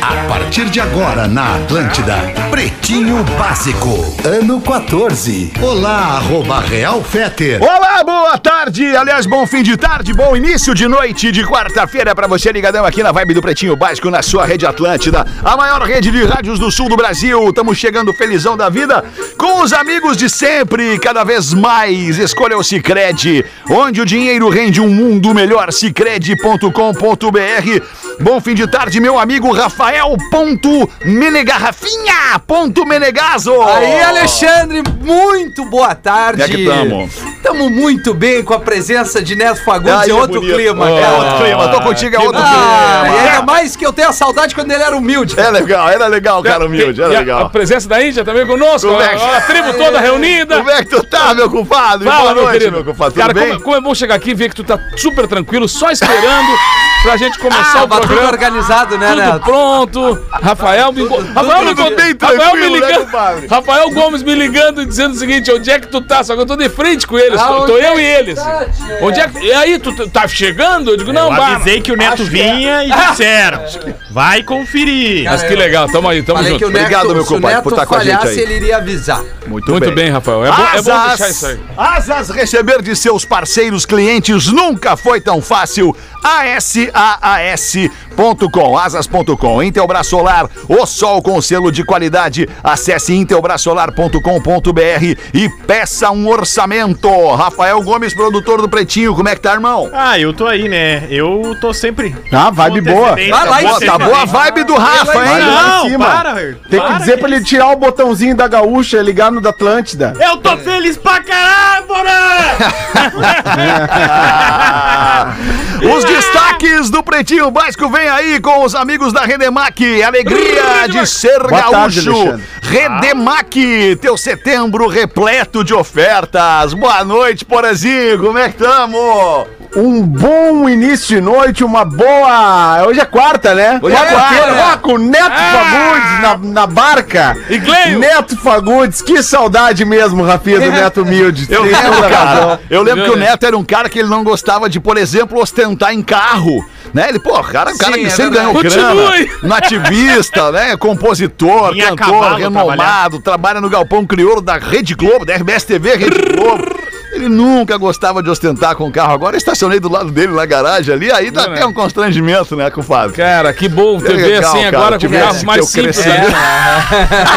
A partir de agora na Atlântida, Pretinho Básico, ano 14. Olá, arroba Real Feter. Olá, boa tarde. Aliás, bom fim de tarde, bom início de noite de quarta-feira para você ligadão aqui na Vibe do Pretinho Básico na sua rede Atlântida, a maior rede de rádios do sul do Brasil. Estamos chegando felizão da vida com os amigos de sempre, cada vez mais. Escolha o Sicredi, onde o dinheiro rende um mundo melhor. Sicredi.com.br. Bom fim de tarde, meu amigo Rafael ponto Menegarrafinha ponto Menegaso. Aí, Alexandre, muito boa tarde. Como é que tamo? Tamo muito bem com a presença de Neto Fagundes. Aí, é outro bonito. clima, É cara. outro clima, tô contigo, é outro Ah, e clima. ainda mais que eu tenho a saudade quando ele era humilde. É legal, era legal, cara humilde, era E a- A legal. presença da Índia também conosco, é que- a tribo toda reunida. Como é que tu tá, meu compadre? Fala, Boa meu noite, querido. meu compadre. Tudo Cara, bem? como, como é bom chegar aqui e ver que tu tá super tranquilo, só esperando pra gente começar Ah, o mas tudo programa. organizado, né, Tudo Neto? pronto. Rafael me Rafael me tudo bem Rafael me né, ligando. compadre? Rafael Gomes me ligando e dizendo o seguinte: onde é que tu tá? Só que eu tô de frente com eles. Ah, tô, tô é eu que e eles. tá, onde é que. E aí, tu tu tá chegando? Eu digo, não, Eu avisei que o Neto vinha e disseram. Vai conferir. Mas que legal, tamo aí, tamo Falei junto. Neto, Obrigado, meu se compadre, por estar com a gente aí. ele iria avisar. Muito, Muito bem, Rafael. É bom, é bom Asas, deixar isso aí. Asas receber de seus parceiros clientes nunca foi tão fácil. ASAAS.com, asas.com. Intelbras Solar, o sol com selo de qualidade. Acesse intelbrasolar.com.br e peça um orçamento. Rafael Gomes, produtor do Pretinho, como é que tá, irmão? Ah, eu tô aí, né? Eu tô sempre. Ah, vibe boa. Vai lá em Boa, cima. tá boa a vibe do Rafa, hein? Não, para, Tem que dizer pra ele tirar o botãozinho da gaúcha e ligar no da Atlântida. Eu tô feliz pra caralho, Os destaques do Pretinho Básico vem aí com os amigos da Redemac. Alegria de ser Boa tarde, gaúcho. Alexandre. Redemac, teu setembro repleto de ofertas. Boa noite, Porazinho. Como é que tamo? Um bom início de noite, uma boa. Hoje é quarta, né? Hoje é quarta. Com o Neto Fagundes na, na barca. E Gleio? Neto Fagundes, que saudade mesmo, Rafinha, do Neto Humilde. Eu lembro, cara. Eu lembro que o né? Neto era um cara que ele não gostava de, por exemplo, ostentar em carro. Né? Ele, pô, cara, cara que é sempre ganhou grana. Nativista, né? Compositor, Vinha cantor, cavalo renomado, trabalha no Galpão Crioulo da Rede Globo, da RBS TV, Rede Globo. Ele nunca gostava de ostentar com o carro. Agora eu estacionei do lado dele na garagem ali, aí dá Não, até né? um constrangimento, né, com o Fábio. Cara, que bom te ver legal, assim cara, agora com carros mais simples. né?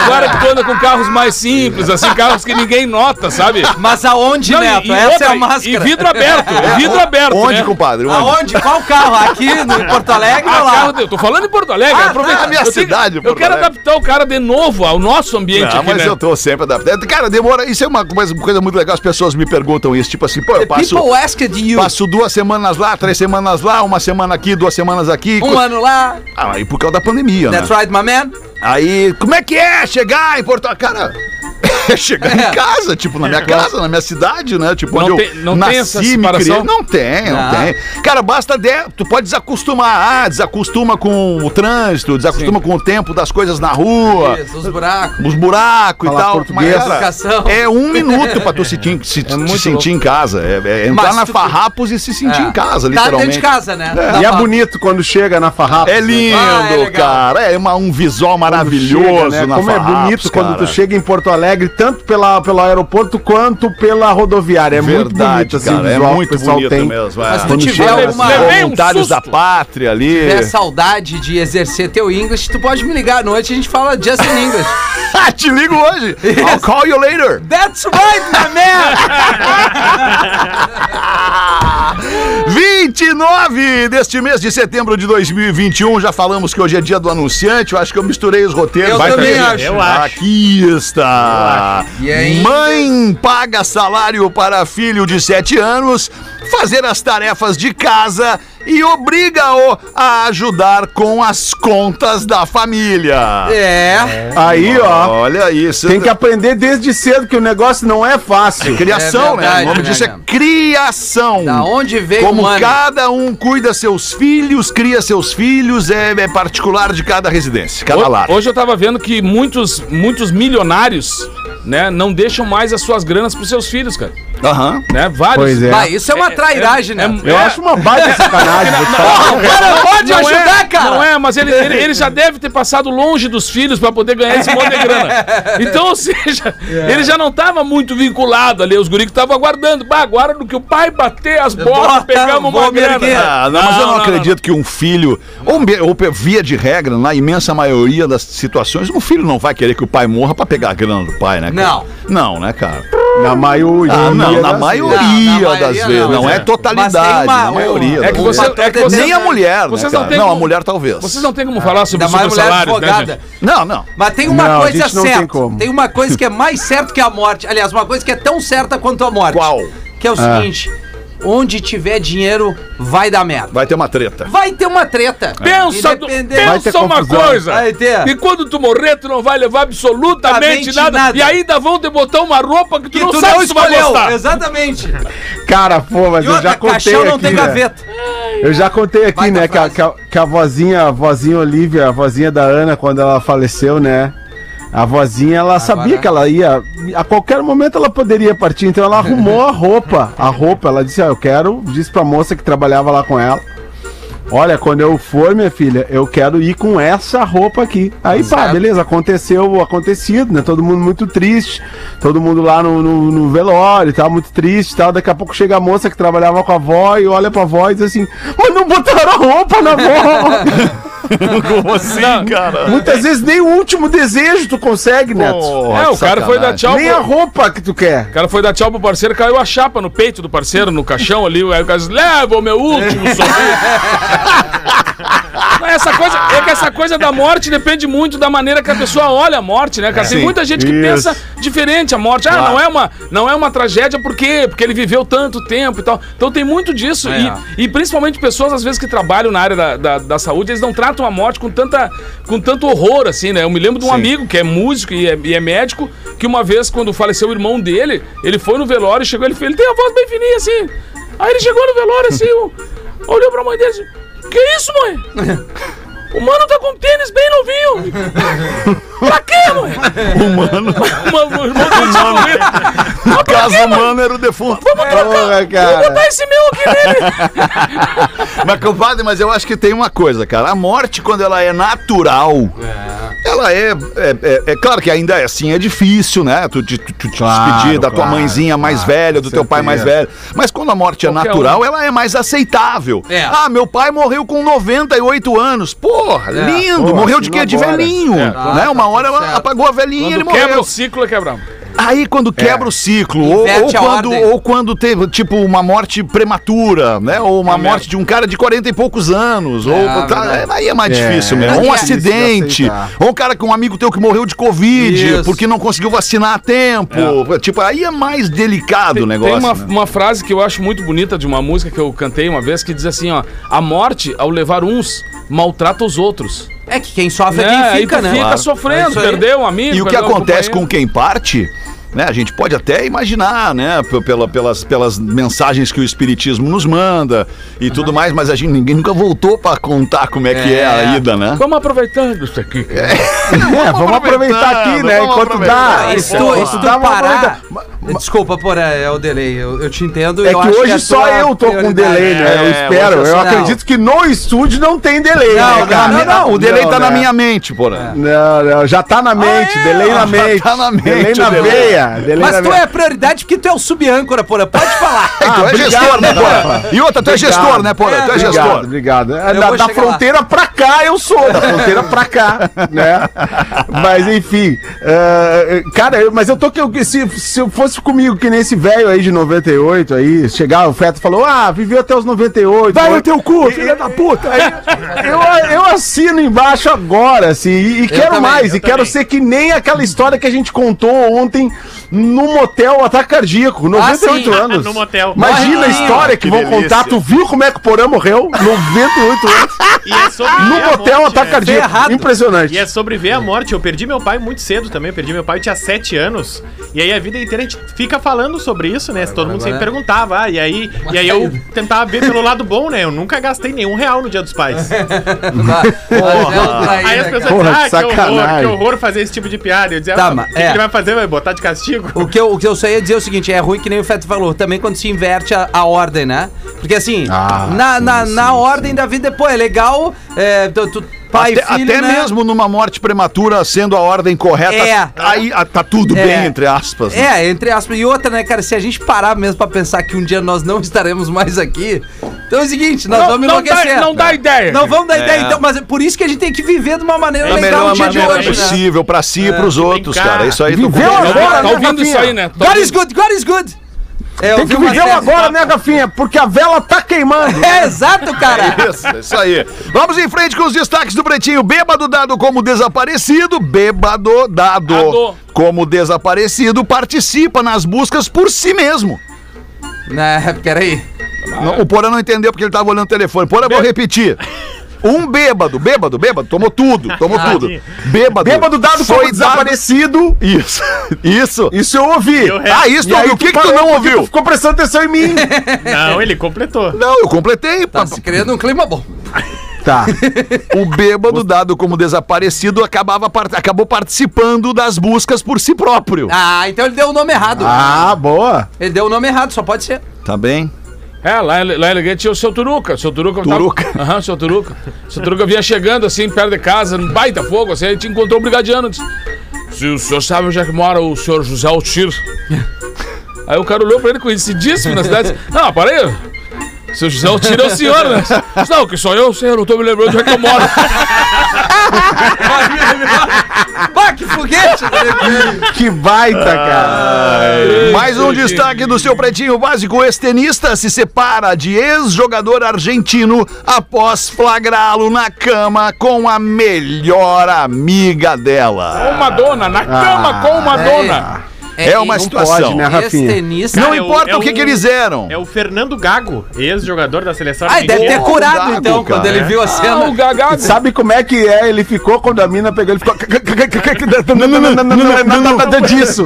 Agora que tu anda com carros mais simples, assim, carros que ninguém nota, sabe? Mas aonde, Não, Neto? e Essa outra, é a máscara. E vidro aberto, vidro aberto. Onde, né? compadre? Onde? Aonde? Qual carro? Aqui no Porto Alegre Ah, ou lá? carro de- eu tô falando em Porto Alegre. Ah, aproveita a minha eu tenho- cidade, Eu Porto quero Alegre. adaptar o cara de novo ao nosso ambiente Não, aqui, mas né? eu tô sempre adaptado. Cara, demora. Isso é uma coisa, uma coisa muito legal. As pessoas me perguntam isso. Tipo assim, pô, eu passo, passo duas semanas lá, três semanas lá, uma semana aqui, duas semanas aqui. Um ano lá. Ah, aí por causa da pandemia, né? That's right, my man. Aí, como é que é chegar em Porto? Cara, é chegar em casa, tipo, na minha casa, na minha cidade, né? Tipo, Não onde tem- eu não tem essa nasci, me criei. Não tem, não, Não. tem. Cara, basta de... Tu pode desacostumar. Ah, desacostuma com o trânsito, desacostuma com o tempo das coisas na rua. Isso, os buracos. Os buracos e tal. português. cara, Educação. é um minuto pra tu se, se, te muito sentir em casa. É, é entrar Mas na tu- farrapos e se sentir É. em casa, Tá literalmente. dentro de casa, né? E Dá é pra- bonito quando chega na farrapa. É lindo, Ah, é cara. É uma- um visual maravilhoso Chega, né? na Como é Farrapos, bonito quando cara. tu chega em Porto Alegre, tanto pela, pelo aeroporto quanto pela rodoviária. É muito bonito assim, cara. É visual que muito pessoal bonito tem. mesmo. Mas É. se tu Quando tiver alguma... Levei um Voluntários da pátria ali. tiver saudade de exercer teu English, tu pode me ligar à noite e a gente fala just in English. Ah, Te ligo hoje. I'll call you later. That's right, my man! 29 deste mês de setembro de 2021. Já falamos que hoje é dia do anunciante. Eu acho que eu misturei os roteiros. Eu Vai também acho. Eu acho. Aqui está. E ainda- Mãe paga salário para filho de 7 anos fazer as tarefas de casa e obriga-o a ajudar com as contas da família. É. Aí, ó. Olha isso. Tem que aprender desde cedo que o negócio não é fácil. Criação, É verdade, né? O nome né, disso é cara? criação. Da onde veio Como cada um cuida seus filhos, cria seus filhos, é, é particular de cada residência, cada lar. Hoje eu tava vendo que muitos, muitos milionários, né, não deixam mais as suas granas pros seus filhos, cara. Aham. Né? Vários. Pois é. Bah, isso é uma trairagem, né? é- Eu acho uma baita sacanagem. O cara pode Não ajudar, é, cara. Não é, mas ele, ele, ele já deve ter passado longe dos filhos pra poder ganhar esse monte de grana. Então, ou seja, ele já não tava muito vinculado ali, os guri que estavam aguardando. Bah, agora no que o pai bater as botas, Bota, pegamos uma grana. Ah, não, mas eu não, acredito que um filho, ou, ou via de regra, na imensa maioria das situações, um filho não vai querer que o pai morra pra pegar a grana do pai, né? cara? Não. Não, né, cara? Na maioria. Ah, não, na maioria, das vezes. não. É Mas totalidade, tem uma- na maioria. É que você, é que você Nem a mulher, Vocês né, não cara? têm Não, a mulher talvez. Vocês não têm como falar sobre, mulher salários, né? Não, não. Mas tem uma coisa certa. Tem, uma coisa que é mais certa que a morte. Aliás, uma coisa que é tão certa quanto a morte. Qual? Que é o seguinte: onde tiver dinheiro, vai dar merda. Vai ter uma treta. Vai ter uma treta. Pensa, do- Vai pensa uma coisa. Vai ter. E quando tu morrer, tu não vai levar absolutamente nada, nada. E ainda vão te botar uma roupa que tu Que não tu sabe não se tu vai gostar. Exatamente. Cara, pô, mas E eu outra, já contei caixão não aqui, tem né? gaveta. Eu já contei aqui, Baita né, que a, que, a, que a vozinha, a vozinha Olivia, a vozinha da Ana, quando ela faleceu, né? A vozinha, ela sabia que ela ia. A qualquer momento ela poderia partir, então ela arrumou a roupa. A roupa, ela disse: ah, eu quero. Disse pra moça que trabalhava lá com ela. Olha, quando eu for, minha filha, eu quero ir com essa roupa aqui. Aí, pá, Certo. beleza, aconteceu o acontecido, né? Todo mundo muito triste, todo mundo lá no, no, no velório e tal, muito triste e tal. Daqui a pouco chega a moça que trabalhava com a avó e olha pra avó e diz assim: Mas não botaram a roupa na avó! Como assim, cara? Muitas vezes nem o último desejo tu consegue, Neto. Porra, É, o cara foi dar tchau nem pro- a roupa que tu quer. O cara foi dar tchau pro parceiro, caiu a chapa no peito do parceiro, no caixão ali. Aí o cara disse: leva o meu último sorriso. Não, Essa coisa, é que essa coisa da morte depende muito da maneira que a pessoa olha a morte, né, cara? Tem Sim. muita gente que Isso. pensa diferente a morte. Ah, não é uma, não é uma tragédia por quê? Porque ele viveu tanto tempo e tal. Então tem muito disso. É. E, e principalmente pessoas, às vezes, que trabalham na área da, da, da saúde, eles não tratam a morte com, tanta, com tanto horror, assim, né? Eu me lembro de um amigo que é músico e é, e é médico, que uma vez, quando faleceu o irmão dele, ele foi no velório e chegou, ele, ele tem a voz bem fininha, assim. Aí ele chegou no velório, assim, olhou pra mãe dele e disse, que isso, mãe? O mano tá com tênis bem novinho. pra quê, mãe? O mano, O irmão dele tinha morrido. Mas no pra caso quê, humano, era o defunto. Porra, Vou cara. botar esse meu aqui nele. Mas, compadre, mas eu acho que tem uma coisa, cara. A morte, quando ela é natural, ela é, é, é- é claro que ainda é assim, é difícil, né? Tu, te- tu, tu te Claro, despedir da tua claro, mãezinha mais claro, velha, do teu pai mais velho. Mas quando a morte é Qualquer natural, ela é mais aceitável. É. Ah, meu pai morreu com 98 anos. Porra, É. lindo. Porra, morreu de quê? De velhinho. É. Né? Uma hora ela apagou a velhinha e ele Quando quebra morreu. o ciclo, é quebrar. Aí quando quebra o ciclo, ou, ou quando, ou quando teve, tipo, uma morte prematura, né? Ou uma Ah, morte de um cara de 40 e poucos anos. ou, tá, aí é mais É, difícil é mesmo. Ou um acidente. Ou um cara com um amigo teu que morreu de Covid, Isso. porque não conseguiu vacinar a tempo. Tipo, aí é mais delicado o Tem, negócio. tem uma, né? uma frase que eu acho muito bonita de uma música que eu cantei uma vez que diz assim, ó: A morte, ao levar uns, maltrata os outros. É que quem sofre é quem Aí fica, né? fica Claro. É sofrendo, aí. perdeu um amigo. E o que perdeu um acontece com quem parte, né? A gente pode até imaginar, né? Pela, pelas, pelas mensagens que o Espiritismo nos manda e tudo mais, mas a gente, ninguém nunca voltou pra contar como é, que é a É. ida, né? Vamos aproveitando isso aqui. É, vamos aproveitar aqui, né? Enquanto dá. Ah, tu dá, parar. Desculpa, porra, é o delay. Eu, eu te entendo. É eu que acho hoje a só eu tô com delay, né? Eu É, espero. é Eu acredito que no estúdio não tem delay, Não, né, cara? não, não, o delay Não, tá na né? minha mente, porra. Não, não, já tá na mente, é? delay na Já mente. tá na mente delay na delay. veia. Mas tu é prioridade porque tu é o sub-âncora, porra. Pode falar. É, tu é obrigado, gestor, né, porra? Rafa. E outra, tu é Obrigado. gestor, né, porra? É, tu é Obrigado, gestor. obrigado. É, Da, da chegar lá. fronteira pra cá eu sou, da fronteira pra cá, né? Mas enfim, é, cara, eu- mas eu tô que eu- se, se eu fosse comigo que nesse velho aí de 98 aí, chegar o Feto falou: "Ah, viveu até os 98". Vai no teu cu, filha da puta! eu, eu assino embaixo agora, assim, e, e quero também, mais, e quero também. ser que nem aquela história que a gente contou ontem no motel ataque cardíaco, 98 sim. anos. No motel. Imagina a história que, Que vão delícia. contar. Tu viu como é que o Porã morreu? 98 anos. E é sobre No motel morte, ataque né? cardíaco. Ferrado. Impressionante. E é sobre ver a morte. Eu perdi meu pai muito cedo também. Eu perdi meu pai, eu tinha 7 anos. E aí a vida inteira a gente fica falando sobre isso, né? Todo mundo sempre agora- perguntava. Ah, e aí, e aí eu tentava ver pelo lado bom, né? Eu nunca gastei nenhum real no dia dos pais. Aí as pessoas Porra, diziam, ah, que horror, sacanagem. que horror fazer esse tipo de piada. Eu dizia, Tá, ah, o que, é. que ele vai fazer? Vai botar de castigo? O que, eu, o que eu só ia dizer é o seguinte, é ruim que nem o Feto falou, também quando se inverte a, a ordem, né? Porque assim, Ah, na, sim, na, sim, na sim. ordem da vida, pô, é legal, é, tu, tu- pai Até, e filho, até né? mesmo numa morte prematura, sendo a ordem correta, É. aí ah, tá tudo É. bem, entre aspas. né? É, entre aspas. E outra, né, cara, se a gente parar mesmo pra pensar que um dia nós não estaremos mais aqui, então é o seguinte, nós vamos não, enlouquecer. dá, não dá ideia. Não vamos dar ideia, então, mas é por isso que a gente tem que viver de uma maneira Da legal melhor no dia de maneira hoje, né? possível pra si e pros outros, cara. Isso aí tô Viveu com- agora, Tá né, ouvindo isso aí, né? Tá God ouvindo- is good, God is good. É, Tem que viver agora, né, Gafinha? Porque a vela tá queimando. É, exato, cara. Isso, isso aí. Vamos em frente com os destaques do Pretinho. Bêbado dado como desaparecido. Bêbado dado Dado. como desaparecido participa nas buscas por si mesmo. Né, peraí. Não, o Porã não entendeu porque ele tava olhando o telefone. Porã, vou repetir. Um bêbado, bêbado, bêbado, tomou tudo, tomou Ah, tudo. Bêbado. Bêbado dado como foi dado- desaparecido. Isso, isso. Isso eu ouvi. Eu- Ah, isso tu E aí ouviu. O que, que tu parou não ouviu? Tu ficou prestando atenção em mim. Não, ele completou. Não, eu completei. Tá se criando um clima bom. tá. O bêbado, dado como desaparecido, acabava, par- acabou participando das buscas por si próprio. Ah, então ele deu o nome errado. Ah, boa. Ele deu o nome errado, só pode ser. Tá bem? É, lá, lá em Elegante tinha o seu Turuca. Seu Turuca. Turuca. Tava... Aham, seu Turuca. O seu Turuca vinha chegando assim, perto de casa, num baita fogo, assim, aí te encontrou um brigadiano. Disse, Se o senhor sabe onde é que mora o senhor José Altir. Aí o cara olhou pra ele conhecidíssimo na cidade. disse, Não, para aí. Seu José Altir é o senhor, né? Não, que sou eu, senhor, não tô me lembrando de onde é que eu moro. Bah, que foguete! Que baita, cara. Mais um destaque do seu pretinho básico. Ex-tenista se separa de ex-jogador argentino após flagrá-lo na cama com a melhor amiga Com dela. uma dona, na cama com uma É uma não situação. pode, né, Rafinha? Ex-tenista. Não Cara, é importa é o que, o- que eles eram. É o Fernando Gago, ex-jogador da seleção Ah, ele deve ter curado Gago, então, cara. quando ele viu a Ah, o cena. Gagago. Sabe como é que é? Ele ficou quando a mina pegou, ele ficou. Não, não, não, não, não, não, não, nada disso.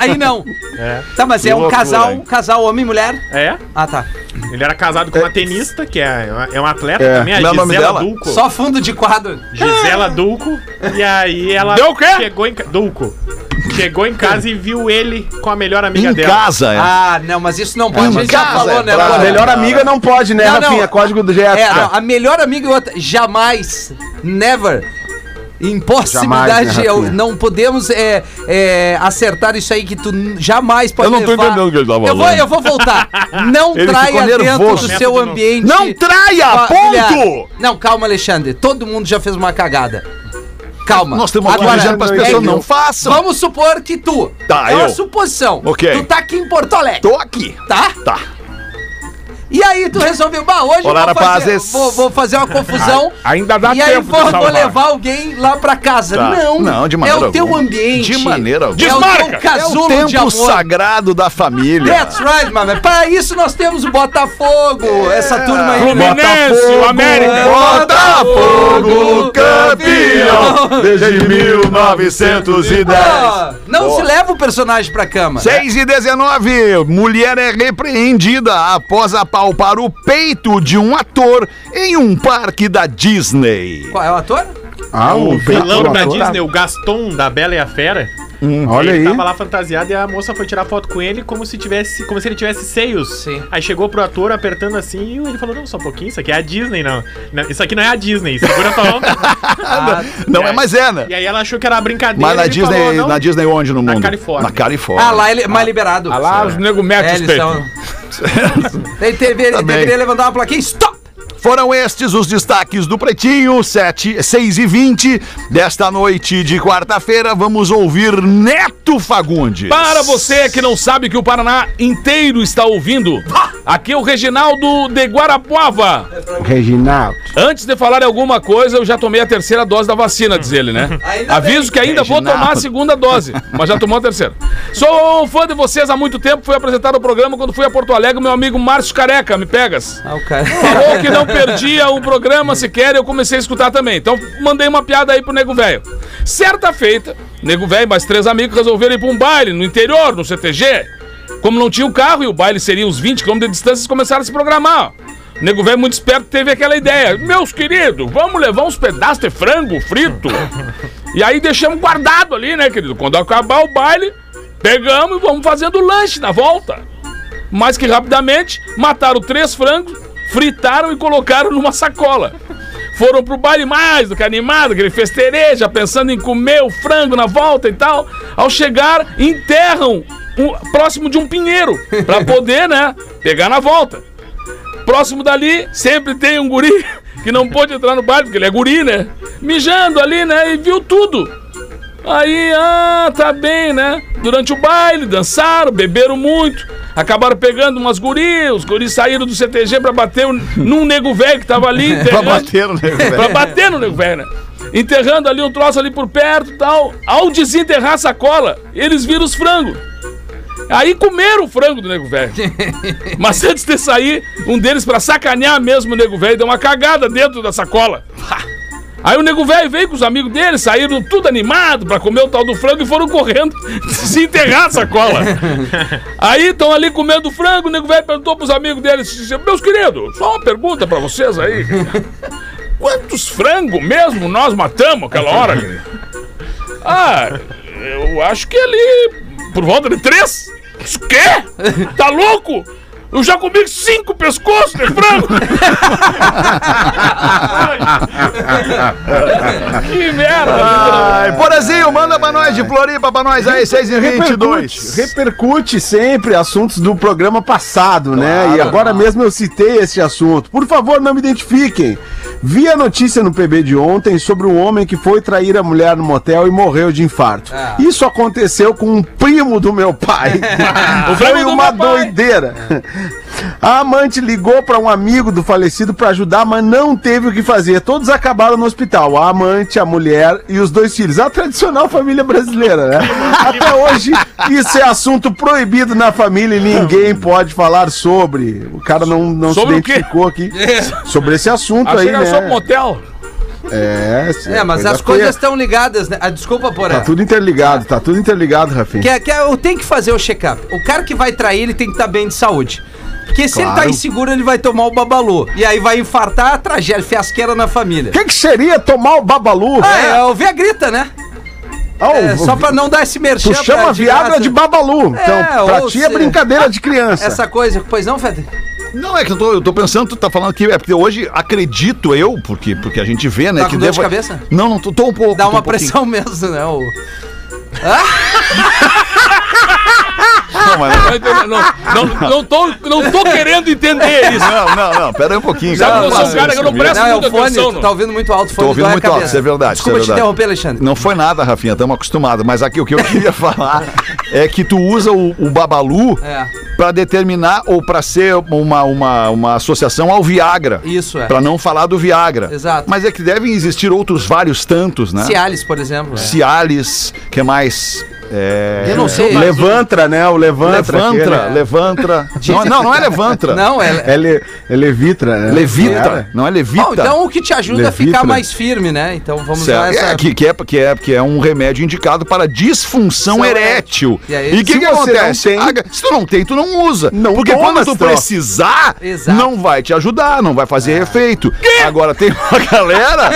Aí não. É. Tá, mas é um loucura, casal, hein? casal homem e mulher. É, Ah, tá. ele era casado com uma tenista, que é, é uma atleta É. também, a é Gisela? Dulco. Só fundo de quadro. Gisela Dulco. E aí ela Deu o quê? chegou em Dulco. Chegou em casa e viu ele com a melhor amiga Em dela. casa, é. Ah, não, mas isso não pode. Em A gente já casa, falou, é né? brabo. A melhor amiga não pode, né, Não, não. Rafinha? Código do GF. É, não, a melhor amiga e outra, jamais, never. Impossibilidade, Jamais, né, não podemos é, é, acertar isso aí que tu jamais pode Eu não tô levar. entendendo o que ele tá Eu vou, falando. eu vou voltar. Não Ele traia dentro nervoso. do seu ambiente. Não traia, ponto! Não, calma, Alexandre. Todo mundo já fez uma cagada. Calma. Nós aqui Agora, dizendo para as é, pessoas eu- não façam. Vamos supor que tu. Tá, é uma eu. suposição. Ok. Tu tá aqui em Porto Alegre, Tô aqui. tá? Tá. E aí tu resolveu, bah, hoje eu Olá, vou fazer, vou, vou fazer uma confusão. Ainda dá e aí tempo vou, de vou salvar. levar alguém lá pra casa. Tá. Não, Não, de maneira É o teu alguma. ambiente. De maneira alguma. É o Desmarca. teu É o de tempo amor. sagrado da família. That's right, mano. Para isso nós temos o Botafogo. Essa turma aí. Fluminense, o América. Botafogo campeão desde 1910. Ah, não se leva o personagem pra cama. 6 e 19, mulher é repreendida após apalpar o peito de um ator em um parque da Disney. Qual é o ator? Ah, O vilão ator. da Disney, o Gaston da Bela e a Fera. Olha ele aí. tava lá fantasiado e a moça foi tirar foto com ele como se tivesse, como se ele tivesse seios. Sim. Aí chegou pro ator apertando assim e ele falou: "Não, só um pouquinho, isso aqui é a Disney, não. Não, Isso aqui não é a Disney, segura tua onda". Não E é mais é, né? E aí ela achou que era brincadeira. Mas na ele Disney, falou, "Não, na Disney onde no Na mundo? Califórnia. Na Califórnia. Ah, lá ele é mais liberado. Ah lá, os nego metem É, os eles peitos. são. Ele deveria, Também. deveria levantar uma plaquinha. Stop! Foram estes os destaques do Pretinho, 7, 6 e 20 desta noite de quarta-feira. Vamos ouvir Neto Fagundes. Para você que não sabe que o Paraná inteiro está ouvindo, aqui é o Reginaldo de Guarapuava. Reginaldo. Antes de falar alguma coisa, eu já tomei a terceira dose da vacina, diz ele, né? Ainda Aviso bem. que ainda vou Reginaldo. tomar a segunda dose, mas já tomou a terceira. Sou um fã de vocês há muito tempo, fui apresentar o programa quando fui a Porto Alegre, meu amigo Márcio Careca, me pegas. Ah, o cara. Falou que não perdia o programa sequer e eu comecei a escutar também. Então mandei uma piada aí pro Nego Velho. Certa feita, Nego Velho e mais três amigos resolveram ir pra um baile no interior, no CTG. Como não tinha o carro e o baile seria uns 20 km de distância, eles começaram a se programar. O Nego Velho, muito esperto, teve aquela ideia. Meus queridos, vamos levar uns pedaços de frango frito. E aí deixamos guardado ali, né, querido? Quando acabar o baile, pegamos e vamos fazendo lanche na volta. Mas que rapidamente mataram três frangos, fritaram e colocaram numa sacola. Foram pro baile mais do que animado, aquele festereja, pensando em comer o frango na volta e tal. Ao chegar, enterram um- próximo de um pinheiro, pra poder, né, pegar na volta. Próximo dali, sempre tem um guri que não pôde entrar no baile, porque ele é guri, né? Mijando ali, né? E viu tudo. Aí, ah, tá bem, né? Durante o baile, dançaram, beberam muito, acabaram pegando umas guri, os guris saíram do CTG pra bater um- num nego velho que tava ali. Pra bater no Nego pra Velho. bater no nego velho, né? Enterrando ali um troço ali por perto e tal. Ao desenterrar a sacola, eles viram os frangos. Aí comeram o frango do nego velho. Mas antes de sair, um deles, pra sacanear mesmo o nego velho, deu uma cagada dentro da sacola. Aí o nego velho veio com os amigos dele, saíram tudo animado pra comer o tal do frango e foram correndo desenterrar a sacola. Aí estão ali comendo frango, o nego velho perguntou pros amigos dele, disse, meus queridos, só uma pergunta pra vocês aí. Quantos frangos mesmo nós matamos aquela hora? querido?" Ah, eu acho que ali por volta de três. Isso quê? Tá louco? Eu já comi cinco pescoços de frango. que merda. Ai, Porazinho, manda pra nós de Floripa, pra nós aí, 6 e 22. Repercute, repercute sempre assuntos do programa passado, né? E agora mesmo eu citei esse assunto. Por favor, não me identifiquem. Vi a notícia no PB de ontem sobre um homem que foi trair a mulher no motel e morreu de infarto. Ah. Isso aconteceu com um primo do meu pai. foi uma meu pai. A amante ligou para um amigo do falecido para ajudar, mas não teve o que fazer. Todos acabaram no hospital. A amante, a mulher e os dois filhos. A tradicional família brasileira, né? Até hoje, isso é assunto proibido na família e ninguém pode falar sobre. O cara não, não se Sobre quê? identificou aqui. Sobre esse assunto Achei aí, né? pro motel. É, sim, É, mas coisa as coisas estão ligadas, né? Ah, desculpa, Porã. Tá tudo interligado, tá tudo interligado, Rafinha. Que, é- que é- eu tenho que fazer o check-up. O cara que vai trair, ele tem que estar bem de saúde. Porque se ele tá Claro. inseguro, ele vai tomar o babalu. E aí vai infartar a tragédia, fiasqueira na família. O que, que seria tomar o babalu? Ah, é o Viagrita, né? Ah, É, só pra não dar esse merchan. Tu chama pra- Viagra graça. de babalu. Então, É, pra ou ti é brincadeira de criança. Essa coisa, pois não, Fede? Não, é que eu tô, eu tô pensando, tu tá falando que é porque hoje acredito eu, porque, porque a gente vê, né? Tá que com dor de cabeça? Não, não, tô, tô um pouco. Dá uma um pressão mesmo, né? O... Não, mas Não, não, não, não, tô, não tô querendo entender isso. não, não, não, pera aí um pouquinho. Sabe eu sou um cara que eu não presto Não, é muita o fone, atenção. tu tá ouvindo muito alto, o fone Tô ouvindo muito alto, isso é verdade, Desculpa isso é te verdade. interromper, Alexandre. Não foi nada, Rafinha, estamos acostumados. Mas aqui o que eu queria falar é que tu usa o, o Babalu É. pra determinar ou pra ser uma, uma, uma associação ao Viagra. Isso, é. Pra não falar do Viagra. Exato. Mas é que devem existir outros vários tantos, né? Cialis, por exemplo. né? Cialis, que mais? É... Eu não sei. Levantra, né? O levantra. Levantra, aquele. levantra. Não, não, não é levantra. Não, é... É, le, é levitra, né? Levita, Era? não é levita. Bom, então o que te ajuda a ficar Levitra. mais firme, né? Então vamos Certo. usar essa... É, que, que, é, que, é, que é um remédio indicado para disfunção São erétil. E o que, que acontece? não tem- Ah, se tu não tem, tu não usa. Não Porque toma quando tu precisar, Exato. não vai te ajudar, não vai fazer efeito. Agora tem uma galera.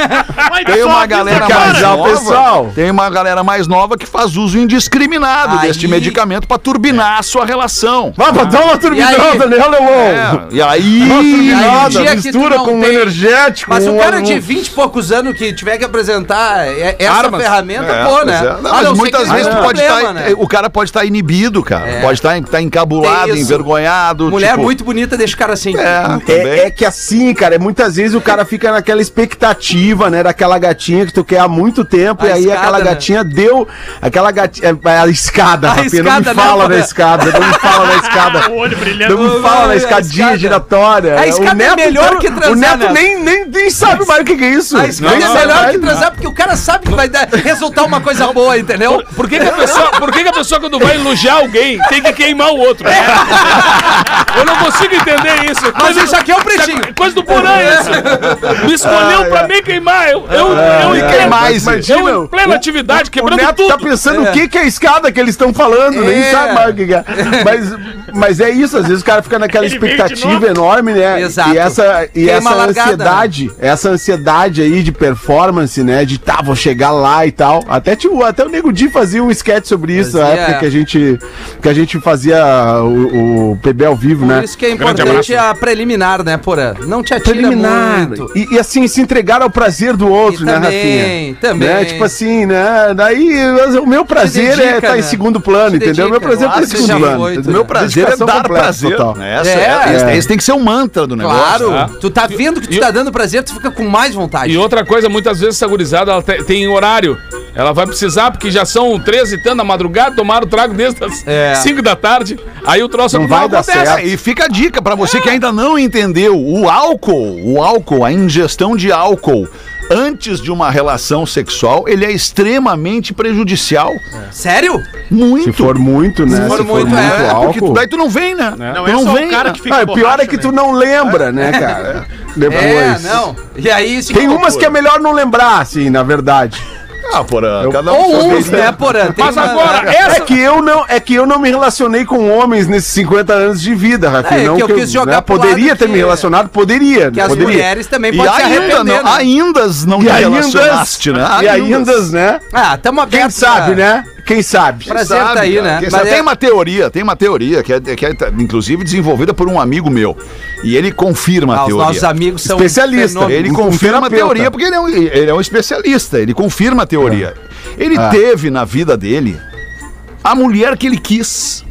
Mas tem uma galera mais nova. pessoal. Tem uma galera mais nova que faz uso indiscriminado Aí- deste medicamento pra turbinar a sua relação. Vai pra dar uma turbinada, né, Leon? É, e aí. Uma turbinada, dia que tu mistura com um tem- energético. Mas o um- cara um- de 20 e poucos anos que tiver que apresentar é- essa Armas. ferramenta, É, pô, né? é. Não, A mas muitas vezes tu pode estar. né? O cara pode estar inibido, cara. É. Pode estar tá encabulado, Tem isso. envergonhado. Mulher tipo, muito bonita deixa o cara assim. É, também. É, é que assim, cara, muitas vezes o cara fica naquela expectativa, né, daquela gatinha que tu quer há muito tempo, A e aí escada, aquela né? gatinha deu. Aquela gatinha. A escada, A não escada, me fala né, da escada, não me fala da escada. O olho brilhando. Não me fala da escadinha escada. giratória. A escada é melhor que transar, O Neto né? nem, nem, nem sabe mais o que, que é isso. A escada é melhor que transar, porque o cara sabe que vai dar, resultar uma coisa boa, entendeu? Por que, que a pessoa, por que, que a pessoa, quando vai elogiar alguém, tem que queimar o outro? Eu não consigo entender isso. Mas isso aqui é o pretinho. Coisa do porã, isso. Me escolheu pra me queimar. Eu, eu, eu, E em quem plena- mais? eu em plena atividade, O quebrando Neto tudo. tá pensando É. o que, que é a escada que eles estão falando, nem É. sabe mais o que, é. Mas, mas é isso, às vezes o cara fica naquela Ele expectativa enorme, né? Exato. E essa, e essa largada, ansiedade, essa ansiedade aí de performance, né? De tá, vou chegar lá e tal. Até, tipo, até o Nego Di fazia um sketch sobre isso na época que a gente, que a gente fazia o, o PB ao vivo, Por né? isso que é importante a preliminar, né, Porã? Não te atira preliminar. muito. E, e, assim, se entregar ao prazer do outro, E né, também, Rafinha? também. Né? Tipo assim, né? Daí o meu prazer dedica, é estar em né? segundo plano, Te entendeu? Meu prazer tá em Claro, segundo plano. foi, entendeu? Meu prazer é dar prazer. total. Essa É, é, esse, é. esse tem que ser o mantra do negócio. Claro, né? tu tá vendo que tu E- tá dando prazer, tu fica com mais vontade. E outra coisa, muitas vezes essa gurizada ela te- tem horário. Ela vai precisar, porque já são 13 e tanto da madrugada, tomaram o trago desde as É. 5 da tarde. Aí o troço Não vai dar certo. É, e fica a dica pra você que ainda não entendeu, o álcool, o álcool, a ingestão de álcool antes de uma relação sexual, ele é extremamente prejudicial. Sério? Muito. Se for muito, né? Se for muito, é, É, porque tu, álcool. daí tu não vem, né? Não tu é não só vem, o cara né? que fica Ah, o pior borracha, é que né? tu não lembra, né, cara? Depois. É, não. E aí, se Tem umas que é melhor não lembrar, assim, na verdade. Ah, porra, Eu- cada um Ou uns, vez, né, Porã? Mas uma- agora, É essa. que eu não, é que eu não me relacionei com homens nesses 50 anos de vida, Rafinha. É, não que eu quis jogar né, poderia ter que- me relacionado, poderia. Que as poderia. mulheres também E podem se ainda arrepender, não, né? ainda não E te ainda, relacionaste, né? e ainda, né? Ah, tamo Quem abertos sabe, pra- né? Quem sabe? Prazer Sabe, tá aí, cara, né? Mas essa- é- Tem uma teoria, tem uma teoria que é, que é, inclusive desenvolvida por um amigo meu. E ele confirma Ah, a os teoria. nossos amigos são Especialista. fenômenos. Ele Um confirma a terapeuta. teoria porque ele é, um, ele é um especialista, ele confirma a teoria. Ele Ah. teve na vida dele a mulher que ele quis.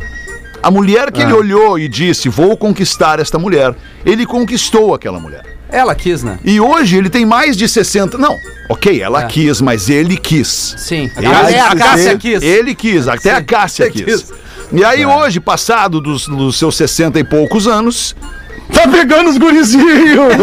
A mulher que ele olhou e disse: Vou conquistar esta mulher. Ele conquistou aquela mulher. Ela quis, né? E hoje ele tem mais de 60. Não, ok, ela É. quis, mas ele quis. Sim. Ele- Até a ele- Cássia quis. Ele quis, até a Sim. Cássia Ele quis. quis. E aí, hoje, passado dos, dos seus 60 e poucos anos, Tá pegando os gurizinhos!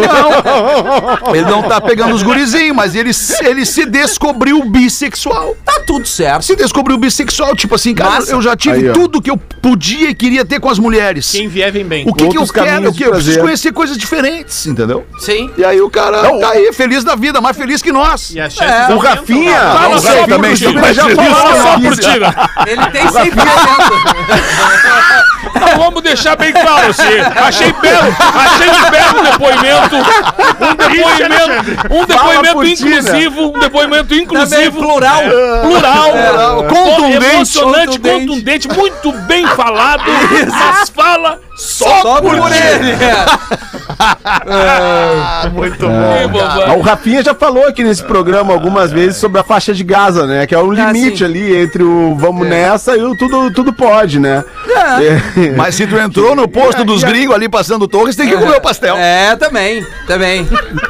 ele não tá pegando os gurizinhos, mas ele, se- ele se descobriu bissexual. Tá tudo certo. Se descobriu bissexual, tipo assim, cara, Massa. eu já tive Aí, tudo que eu podia e queria ter com as mulheres. Quem vier, vem bem. O que, que eu Outros quero? caminhos O que? de Eu preciso prazer. conhecer coisas diferentes, entendeu? Sim. E aí o cara tá aí feliz da vida, mais feliz que nós. E as É, O aumentam, Rafinha! Fala o só Rafinha por ti. também já falou Fala só por ti, né? Ele tem 100%. Não, vamos deixar bem claro, se achei belo, achei um belo depoimento, um depoimento, um depoimento né? inclusivo, um depoimento Também inclusivo, plural. plural, Contundente. emocionante, Contundente. contundente, muito bem falado, mas fala só, Só por por ele. muito Ih, Ah, bobagem. O Rafinha já falou aqui nesse programa algumas vezes sobre a faixa de Gaza, né? Que é o Ah, limite sim. ali entre o vamos É. nessa e o tudo, tudo pode, né? É. Mas se tu entrou no posto dos gringos ali passando torres, tem que comer o pastel. É, também. Também.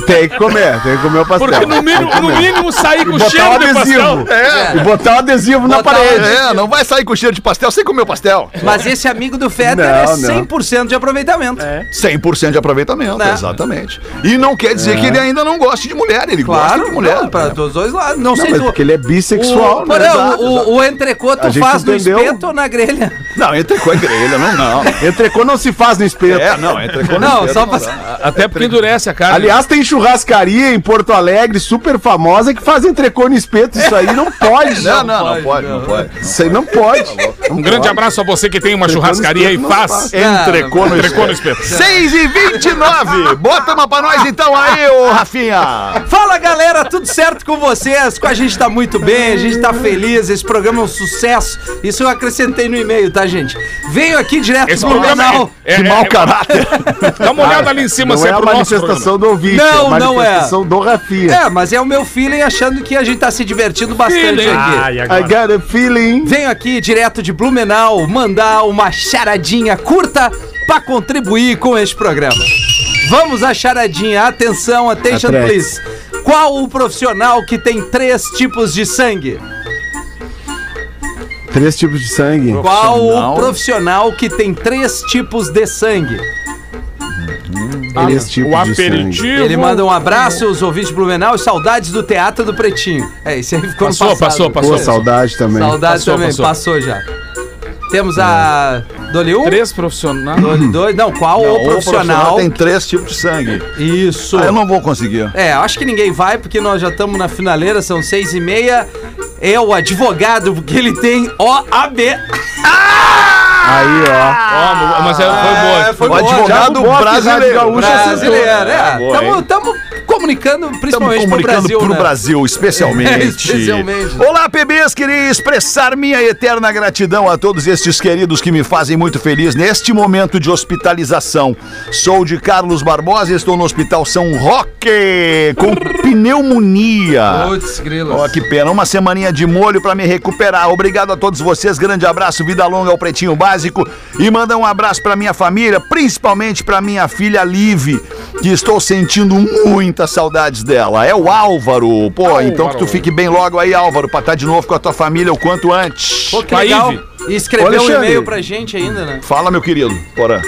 Tem que comer, tem que comer o pastel. Porque no mínimo, no mínimo sair com botar o cheiro de adesivo. pastel. É. E botar o adesivo na Botar o parede. É, não vai sair com cheiro de pastel sem comer o pastel. Mas esse amigo do Fetter Não, é não. 100% de aproveitamento. É. 100% de aproveitamento, Né? exatamente. E não quer dizer que ele ainda não goste de mulher, ele gosta Claro, de mulher. não, pra né? todos os dois lados. Não, Não, sei mas tu. porque ele é bissexual, o, né? Exato, o, o, o entrecô tu A gente faz no entendeu. espeto ou na grelha? Não, entrecô é grelha, não, não. Entrecô não se faz no espeto. É, não, entrecô Não, espeto só pra... Até porque endurece a carne. Aliás, tem churrascaria em Porto Alegre, super famosa, que faz entrecô no espeto. Isso aí não pode. Não, não, não pode, não pode. Isso aí não pode. Um grande abraço a você que tem uma churrascaria e Não faz. faz. Trecou no Trecou no espeto. espeto. 6 e 29 Bota uma pra nós então aí, ô Rafinha. Fala galera, tudo certo com vocês? Com a gente tá muito bem, a gente tá feliz, esse programa é um sucesso. Isso eu acrescentei no e-mail, tá, gente? Venho aqui direto Esse do programa Blumenau. é, Que é, mau é- caráter. Dá uma olhada ali em cima, Não se é é a manifestação do ouvinte, Não, é não é. manifestação do Rafinha. É, mas é o meu feeling achando que a gente tá se divertindo bastante Feeling. aqui. Ah, I got a feeling. Venho aqui direto de Blumenau mandar uma charadinha curta pra contribuir com este programa. Vamos à charadinha. Atenção, attention Atrás. please. Qual o profissional que tem três tipos de sangue? Três tipos de sangue. Qual o profissional que tem três tipos de sangue? Três tipos O de sangue. aperitivo. Ele manda um abraço aos ouvintes de Blumenau e saudades do Teatro do Pretinho. É, isso aí ficou Passou, no passado. passou, passou. Pô, saudade também. Saudades Passou, também, passou. passou. já. Temos a Dole 1, Três profissionais. Dole 2, não, qual Não, o profissional? tem três tipos de sangue. Isso. Ah, eu não vou conseguir. É, acho que ninguém vai, porque nós já estamos na finaleira, são seis e meia. É o advogado, porque ele tem OAB. Aí, ó. Ó, mas é, foi boa. É, foi O boa, advogado Boa, brasileiro. Gaúcho Brasileiro, é. boa, hein? Estamos comunicando Estamos principalmente pro comunicando Brasil, pro né? Brasil, especialmente. É, especialmente. Olá, PBs, queria expressar minha eterna gratidão a todos estes queridos que me fazem muito feliz neste momento de hospitalização. Sou de Carlos Barbosa e estou no Hospital São Roque com pneumonia. Putz, grilos. Ó, que pena. Uma semaninha de molho pra me recuperar. Obrigado a todos vocês. Grande abraço, vida longa ao Pretinho Básico. E manda um abraço pra minha família, principalmente pra minha filha Liv, que estou sentindo muitas saudades dela. É o Álvaro. Pô, Álvaro. então que tu fique bem logo aí, Álvaro, pra estar de novo com a tua família o quanto antes. Pô, que legal. E escreveu um e-mail pra gente ainda, né? Fala, meu querido. Bora.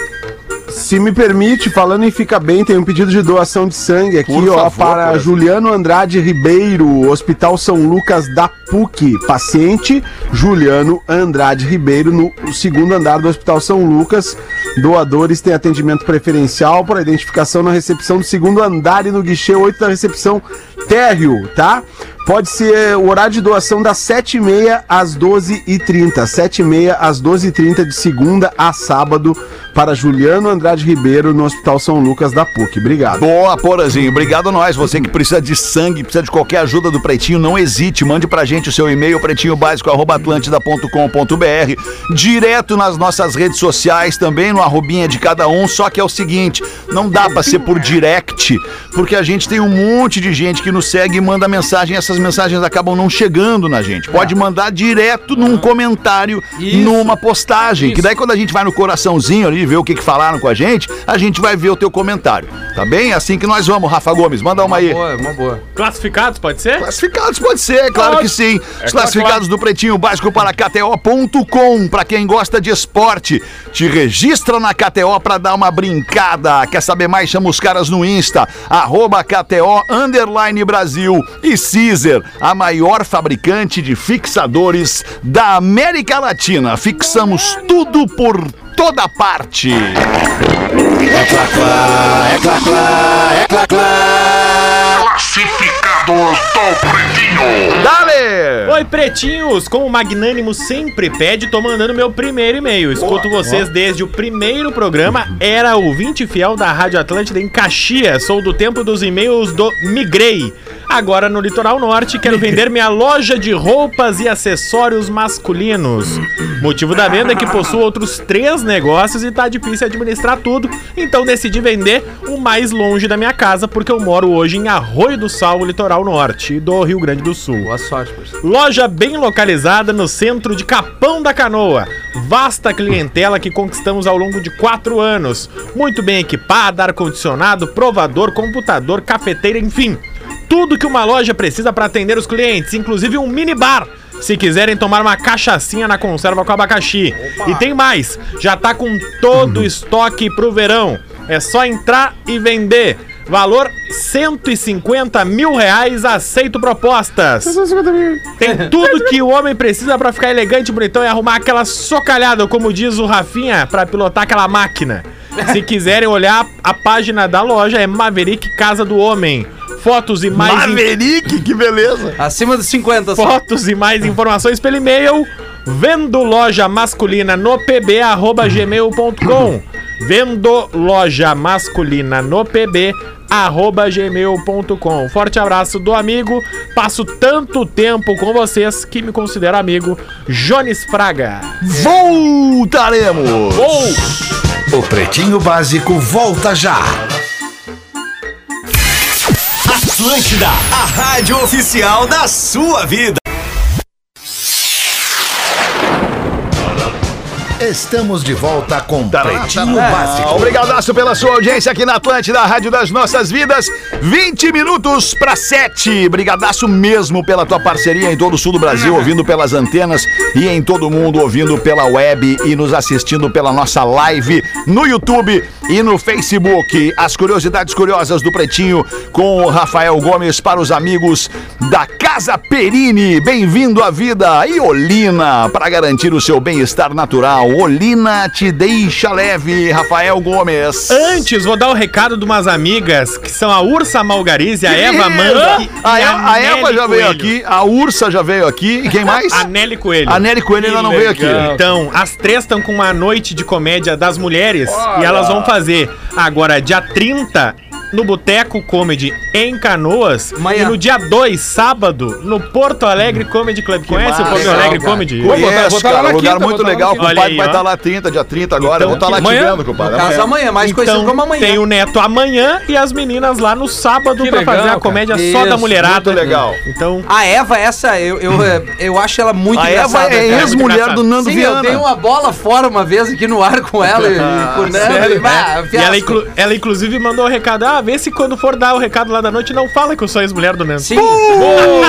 Se me permite, falando em Fica Bem, tem um pedido de doação de sangue aqui, Por ó, favor, para por Juliano Andrade Ribeiro, Hospital São Lucas da PUC. Paciente Juliano Andrade Ribeiro, no segundo andar do Hospital São Lucas. Doadores têm atendimento preferencial para identificação na recepção do segundo andar e no guichê 8 da recepção térreo, tá? Pode ser o horário de doação das 7h30 às 12h30. 7h30 às 12h30 de segunda a sábado para Juliano Andrade Ribeiro no Hospital São Lucas da PUC. Obrigado. Boa, Porazinho. Obrigado a nós. Você que precisa de sangue, precisa de qualquer ajuda do Pretinho, não hesite. Mande pra gente o seu e-mail, pretinhobásico.atlântida.com.br. Direto nas nossas redes sociais, também no arrobinha de cada um. Só que é o seguinte, não dá pra ser por direct, porque a gente tem um monte de gente que nos segue e manda mensagem. Essas mensagens acabam não chegando na gente. Pode mandar direto num comentário, Isso. numa postagem. Que daí quando a gente vai no coraçãozinho ali, ver o que, que falaram com a gente, a gente vai ver o teu comentário. Tá bem? É assim que nós vamos, Rafa Gomes. Manda uma aí. Boa, uma boa. Classificados, pode ser? Classificados pode ser, claro que sim. Os classificados do Pretinho Básico para KTO.com. Para quem gosta de esporte, te registra na KTO para dar uma brincada. Quer saber mais? Chama os caras no Insta, arroba KTO Underline Brasil e Caesar, a maior fabricante de fixadores da América Latina. Fixamos tudo por toda parte. Dale! Oi, pretinhos! Como o Magnânimo sempre pede, tô mandando meu primeiro e-mail. Escuto vocês desde o primeiro programa. Era ouvinte fiel da Rádio Atlântida em Caxias. Sou do tempo dos e-mails do Migrei. Agora no Litoral Norte, quero vender minha loja de roupas e acessórios masculinos. Motivo da venda é que possuo outros três negócios e tá difícil administrar tudo. Então decidi vender o mais longe da minha casa, porque eu moro hoje em Arroio do Sal, Litoral Norte, do Rio Grande do Sul. Boa sorte, parceiro. Loja bem localizada no centro de Capão da Canoa. Vasta clientela que conquistamos ao longo de quatro anos. Muito bem equipada, ar-condicionado, provador, computador, cafeteira, enfim. Tudo que uma loja precisa para atender os clientes, inclusive um minibar. Se quiserem tomar uma cachaçinha na conserva com abacaxi. E tem mais, já tá com todo o estoque pro verão. É só entrar e vender. Valor 150 mil reais, aceito propostas. Tem tudo que o homem precisa pra ficar elegante, bonitão e arrumar aquela socalhada, como diz o Rafinha, pra pilotar aquela máquina. Se quiserem olhar, a página da loja é Maverick Casa do Homem. Fotos e mais, in- Maverick, que beleza! Acima dos 50 só. fotos e mais informações pelo e-mail vendo loja masculina no pb@gmail.com. Vendo loja masculina no pb gmail.com. Forte abraço do amigo. Passo tanto tempo com vocês que me considero amigo. Jones Fraga. Voltaremos! O Pretinho Básico volta já. Atlântida, a rádio oficial da sua vida. Estamos de volta com Pretinho Ah, Básico. Obrigadaço pela sua audiência aqui na Atlântida, Rádio das Nossas Vidas. 20 minutos para 7. Brigadaço mesmo pela tua parceria em todo o sul do Brasil, ouvindo pelas antenas e em todo mundo ouvindo pela web e nos assistindo pela nossa live no YouTube e no Facebook. As curiosidades curiosas do Pretinho com o Rafael Gomes para os amigos da Casa Perini. Bem-vindo à vida e Olina para garantir o seu bem-estar natural. Olina te deixa leve, Rafael Gomes. Antes, vou dar o recado de umas amigas que são a Ursa Malgarize, a Eva Mangue e A, a, Eva já veio Coelho. aqui, a Ursa já veio aqui. E quem mais? A Nelly Coelho. A Nelly Coelho ainda não veio aqui. Então, as três estão com uma noite de comédia das mulheres e elas vão fazer agora dia 30 no Boteco Comedy em Canoas Amanhã. e no dia 2, sábado, no Porto Alegre Comedy Club. Conhece o Porto Alegre cara. Comedy? Vou botar- Conheço, vou tá lá cara, na um lugar quinta, muito tá legal. O compadre vai estar lá 30, dia 30 agora. Então, eu vou estar lá te amanhã? vendo, compadre. Caso, amanhã, mais conhecido como amanhã. tem o Neto amanhã e as meninas lá no sábado Que pra legal, fazer a cara. comédia só da Isso, mulherada. muito legal. Então, A Eva, essa, eu, eu, eu acho ela muito A Eva engraçada. é cara. ex-mulher engraçado. do Nando Sim, eu dei Viana. uma bola fora uma vez aqui no ar com ela e, com o Nando. sério? bah, E ela, inclusive mandou o recado: vê se quando for dar o recado lá da noite, não fala que eu sou ex-mulher do Nando. Sim.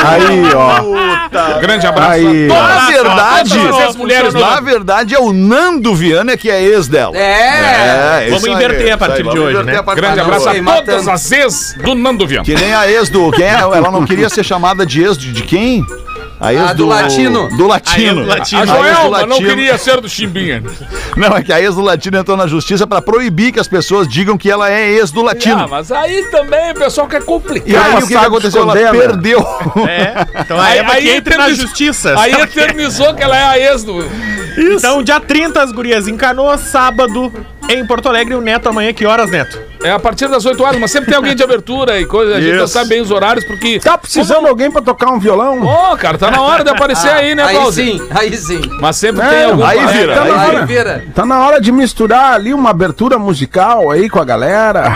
Aí, ó. Grande abraço. Aí, a ó. todas. Na verdade, as mulheres na verdade é o Nando Viana que é ex dela. É. Vamos isso aí, inverter a partir aí, de hoje, inverter né? Grande de abraço a Matando. todas as ex do Nando Viana. Que nem a ex do. Quem é? Ela não queria ser chamada de ex de, de quem? A ex Ah, do Latino. Do Latino. A ex do Latino. A do Joelma não Latino. queria ser do Chimbinha. Não, é que a ex do Latino entrou na justiça pra proibir que as pessoas digam que ela é ex do Latino. Ah, mas aí também o pessoal quer E complicar. aí o que, que aconteceu? Ela perdeu. É, então a Eva que entra na justiça. Aí eternizou que ela é a ex do. Então, dia 30, as gurias em Canoas, sábado em Porto Alegre, e o Neto amanhã, que horas, Neto? É a partir das 8 horas, mas sempre tem alguém de abertura e coisa. A gente não sabe bem os horários, porque. Tá precisando de alguém pra tocar um violão? Ô, cara, tá na hora de aparecer aí, né, Aí Pause? sim, aí sim. Mas sempre É, tem algum. aí vira, Tá na aí hora. Aí vira. Tá na hora de misturar ali uma abertura musical aí com a galera.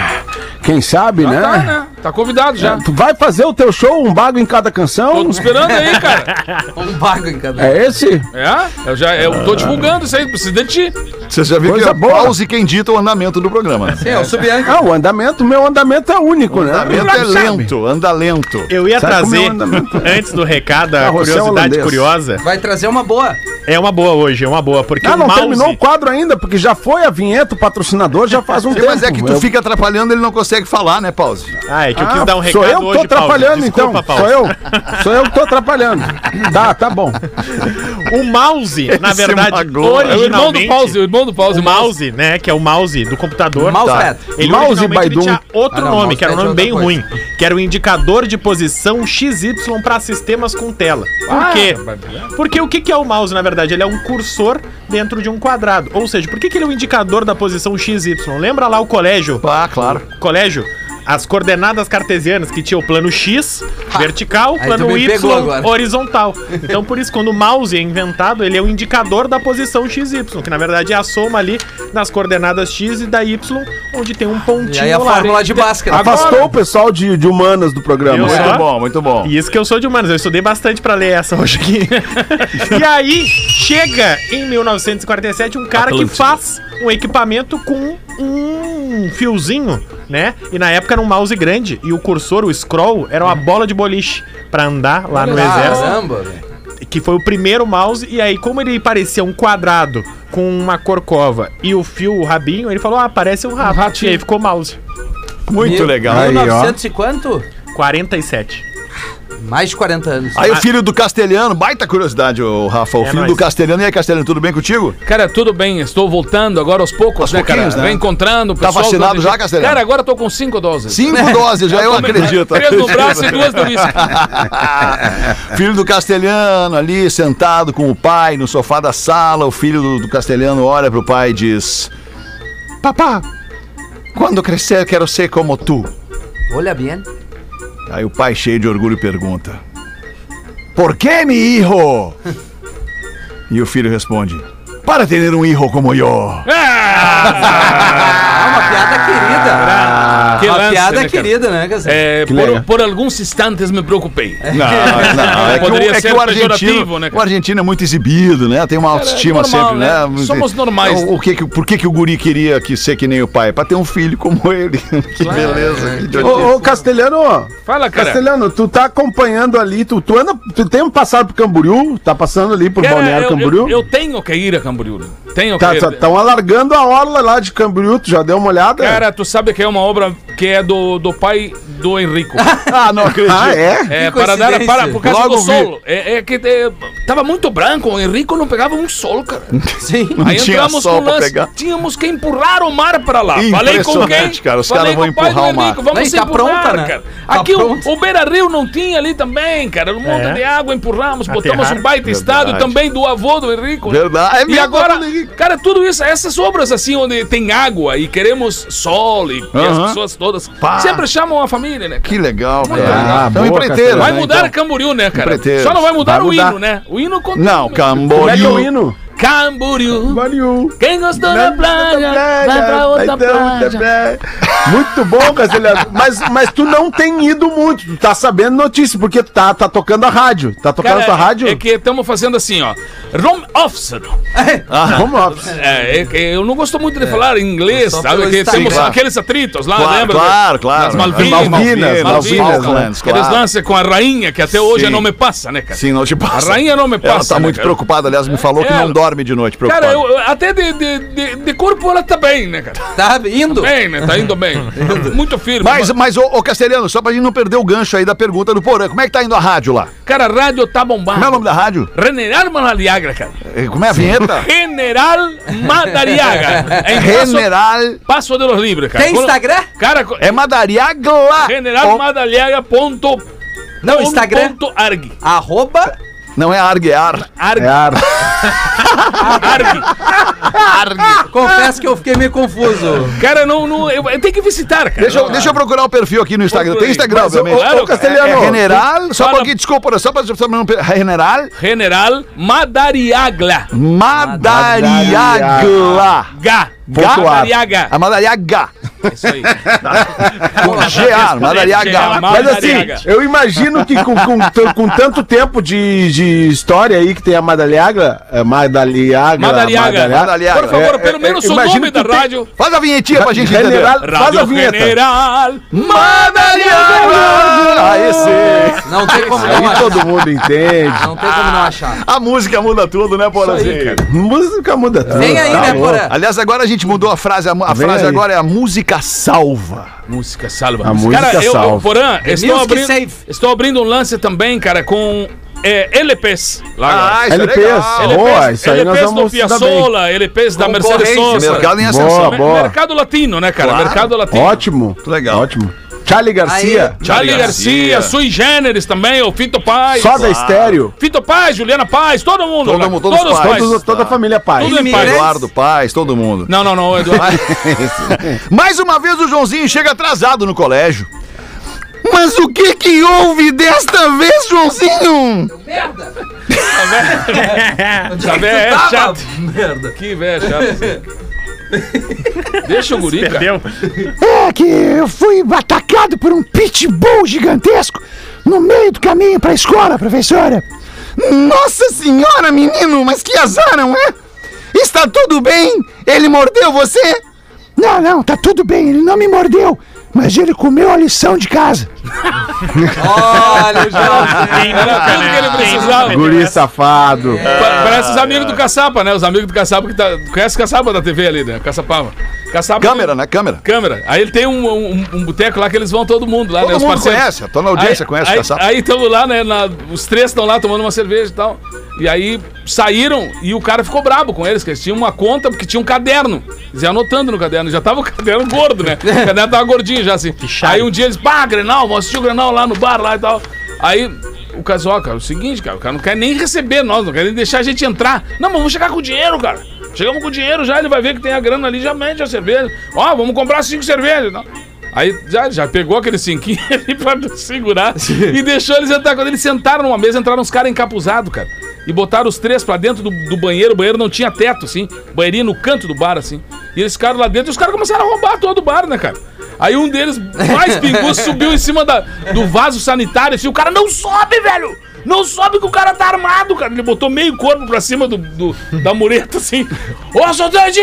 Quem sabe, Já né? tá, né? Tá convidado já. Tu vai fazer o teu show, um bago em cada Tô canção? te esperando aí, cara. Um bago em cada. É esse? É? Eu já eu tô divulgando isso aí, precisa de ti. Você já viu Coisa que é boa. pause quem dita o andamento do programa. Sim, é o Subianca. Ah, o andamento, meu andamento é único, O né? andamento é lento, anda lento. Eu ia Sabe é trazer, antes do recado, a curiosidade holandês. curiosa. Vai trazer uma boa. É uma boa hoje, é uma boa, porque Ah, o não mouse... terminou o quadro ainda, porque já foi a vinheta, o patrocinador já faz um Sim, tempo. mas é que tu Eu- fica atrapalhando, ele não consegue falar, né, Pause? Ah, é que eu Ah, quis dar um recado sou eu que hoje, tô atrapalhando. Desculpa, então. Paulo. Sou eu. Sou eu que tô atrapalhando. Tá, tá bom. O mouse, na Esse verdade, magoa. É o irmão do originalmente... pause, o irmão do pause. O mouse, né, que é o mouse do computador. Mousepad. Ele Mouse originalmente ele tinha outro Ah, não, nome, que era um nome é bem outra ruim, que era o indicador de posição XY para sistemas com tela. Por quê? Porque o que que é o mouse, na verdade? Ele é um cursor dentro de um quadrado. Ou seja, por que, que ele é o indicador da posição XY? Lembra lá o colégio? Ah, claro. Colégio? As coordenadas cartesianas que tinha o plano X vertical, plano Y horizontal. Então por isso quando o mouse é inventado, ele é o indicador da posição XY, que na verdade é a soma ali das coordenadas X e da Y, onde tem um pontinho E aí a lá. fórmula de Bhaskara. Afastou o pessoal de, de humanas do programa. Eu Muito bom, muito bom. E isso que eu sou de humanos, eu estudei bastante pra ler essa hoje aqui. e aí, chega em 1947 um cara que Atlântida. faz um equipamento com um fiozinho, né? E na época era um mouse grande e o cursor, o scroll, era uma bola de boliche pra andar lá no exército. Caramba, velho. Que foi o primeiro mouse, e aí, como ele parecia um quadrado com uma corcova e o fio, o rabinho, ele falou: Ah, parece um rato. ratinho. e aí ficou mouse. Muito Mil- legal. Aí, ó. 1900 e quanto? 47. Mais de 40 anos. Aí o filho do Castelhano, baita curiosidade, o Rafa. O É filho nóis. do Castelhano. E aí, Castelhano, tudo bem contigo? Cara, tudo bem, estou voltando agora aos poucos, Aos né, cara? pouquinhos, né? Vem encontrando o Tá pessoal vacinado do- já, Castelhano? Cara, agora eu tô com cinco doses. Cinco doses, já eu tomei acredito. Três no braço e duas no uísque. filho do Castelhano ali, sentado com o pai no sofá da sala. O filho do, do Castelhano olha pro pai e diz: papá, quando crescer quero ser como tu. Olha bem. Aí o pai, cheio de orgulho, pergunta: Por que, mi hijo? E o filho responde: Para ter um hijo como eu. Ah, uma lance, piada né, querida, né, Cassio? É, legal. por, por alguns instantes me preocupei. Não, não, é que, é que o argentino, né, o argentino é muito exibido, né? Tem uma autoestima normal, sempre, né? né? Somos normais. O, o que, que- por que, que o guri queria que ser que nem o pai? Pra ter um filho como ele. que beleza. Que. Ô, ô, Castelhano, Fala, cara. Castelhano, tu tá acompanhando ali, tu, tu anda, tu tem um passado pro Camboriú, tá passando ali pro Cara, Balneário eu, Camboriú? eu, eu tenho que ir a Camboriú. Né? Tenho que Tá, estão alargando a orla lá de Camboriú, tu já deu uma olhada? Cara, tu sabe que é uma obra que é do, do pai do Henrico. Ah, não acredito. ah, é? É, Que para dar para, por causa Logo do vi. sol. É, é que é, tava muito branco, o Henrico não pegava um sol, cara. Sim. Não Aí tinha entramos sol com o pra lance, pegar. tínhamos que empurrar o mar para lá. Falei com quem? Cara, os caras vão com pai do empurrar o mar. Henrico, Vamos Não, tá empurrar, pronta, né? cara. Tá Aqui o, pronto. o Beira Rio não tinha ali também, cara. Um monte É. de água, empurramos, botamos Aterrar. um baita Verdade. também do avô do Henrico. Verdade. É E agora... cara, tudo isso, essas obras assim, onde tem água e queremos sol e, e Aham. as pessoas todas, Pá. sempre chamam a família, né? Que legal, Muito cara. legal. Então, boa, empreiteiro. Vai né, mudar então? Camboriú, né, cara? Só não vai mudar Vai o mudar. hino, né? O hino continua. Não, Como é que é o Camboriú. hino? Camboriú. Camboriú. Quem gostou da praia, vai pra outra praia. Muito bom, Castelhano. Mas, mas tu não tem ido muito, tu tá sabendo notícia, porque tu tá, tá tocando a rádio. Tá tocando a tua rádio? é que estamos fazendo assim, ó. Rom officer. Vamos lá. É, é que eu não gosto muito de falar inglês, sabe? Que temos claro. aqueles atritos lá, Claro, lembra? claro, claro. Nas Malvinas. Malvinas, Malvinas, Malvinas, claro. Aqueles lances com a rainha, que até hoje Sim. não me passa, né, cara? Sim, não te passa. A rainha não me Ela passa, tá né, muito cara? preocupada, aliás, me falou que Ela- não dorme de noite, preocupada. Cara, eu, eu- até de, de, de, de corpo ela tá bem, né, cara? Tá indo? Bem, né? Tá indo bem. Muito firme. Mas, mas ô, ô Castelhano, só pra gente não perder o gancho aí da pergunta do Porã, como é que tá indo a rádio lá? Cara, a rádio tá bombando. Como é o nome da rádio? General Madariaga, cara. Como é a vinheta? General Madariaga. É General. Paso de los Libres, cara. Tem Instagram? Cara, É Madariaga. General Madariaga ponto... Não, Instagram. Ponto arg. Arroba. Não é Arguear. Arg. É ar. arg. Confesso que eu fiquei meio confuso. Cara, não, não, eu, eu tenho que visitar, cara. Deixa eu, deixa eu procurar o perfil aqui no Instagram. Tem Instagram, Mas, obviamente. ô, Claro, Castelhano, É General. Só um Fala- pouquinho, desculpa, só pra. General General Madariaga. Madariaga. Gá. Madariaga. A Madariaga. É isso aí. GA, Madariaga. Mas assim, Madariaga. eu imagino que com, com, com tanto tempo de, de história aí que tem a Madaliaga, é, Madaliaga, Madariaga. Madariaga. Por favor, É, pelo é, menos o imagino nome que da tem- rádio. Faz a vinhetinha pra gente entender. General, faz a vinheta. General Madariaga. Aí sim. Não tem como não achar. todo mundo entende. Não tem como não achar. A música muda tudo, né, Porazinho? Música muda tudo. Vem aí, tá né, louco. Porã? Aliás, agora a gente mudou a frase. A, a frase aí. agora é a música salva. Música salva. A música cara, eu, eu, salva. Porã, estou music abrindo, estou abrindo um lance também, cara, com é, LPs. Lá agora. isso LPs. Boa, isso aí nós LPs do vamos. Piazzolla, LPs da Mercedes. Sosa. Mercado em Boa, ascensão. boa. Mercado latino, né, cara? Claro. Mercado latino. Ótimo. legal. Ótimo. Charlie Garcia. Aí, Charlie Garcia, Garcia. Sui Generis também, o Fito Paz. Só da estéreo. Fito Paz, Juliana Paz, todo mundo. Todo mundo, todos os pais. Todos- toda a família pai. Tudo em paz. Eduardo Paz, todo mundo. Não, não, não, Eduardo. Mais uma vez o Joãozinho chega atrasado no colégio. Mas o que que houve desta vez, Joãozinho? Já vê, é Tava- chato. Merda. Que velho chato. Deixa o guri, cara. Perdeu? É que eu fui atacado por um pitbull gigantesco no meio do caminho pra escola, professora. Nossa senhora, menino, mas que azar, não é? Está tudo bem? Ele mordeu você? Não, não, tá tudo bem, ele não me mordeu, mas ele comeu a lição de casa. Olha o Joãozinho. Era tudo que ele precisava. Guri safado. Pa- Parece os amigos do Caçapa, né? Os amigos do Caçapa que tá. Conhece o Caçapa da TV ali, né? Caçapava. Caçapa. Câmera, né? Câmera. Câmera. Aí ele tem um, um, um boteco lá que eles vão todo mundo lá, Todo né? Os mundo parceiros. conhece, a tua audiência aí, conhece o aí, Caçapa. Aí estamos lá, né? na- os três estão lá tomando uma cerveja e tal. E aí saíram e o cara ficou brabo com eles, que eles tinham uma conta porque tinha um caderno. Eles iam anotando no caderno. Já tava o caderno gordo, né? O caderno tava gordinho já assim. Aí um dia eles, pá, Grenal, vamos assistir o Grenal lá no bar lá e tal. Aí o casal, cara, é o seguinte, cara, o cara não quer nem receber nós, não quer nem deixar a gente entrar. Não, mas vamos chegar com dinheiro, cara. Chegamos com dinheiro já, ele vai ver que tem a grana ali, já mete a cerveja. Ó, vamos comprar cinco cervejas. Não. Aí já, já pegou aquele cinquinho ali pra segurar e deixou eles entrar. Quando eles sentaram numa mesa, entraram uns caras encapuzados, cara. E botaram os três pra dentro do, do banheiro. O banheiro não tinha teto, assim. Banheirinho no canto do bar, assim. E eles ficaram lá dentro e os caras começaram a roubar todo o bar, né, cara? Aí um deles, mais pinguço, subiu em cima da, do vaso sanitário, assim. O cara não sobe, velho! Não sobe que o cara tá armado, cara. Ele botou meio corpo pra cima do, do- da mureta, assim. Ô, assaltante!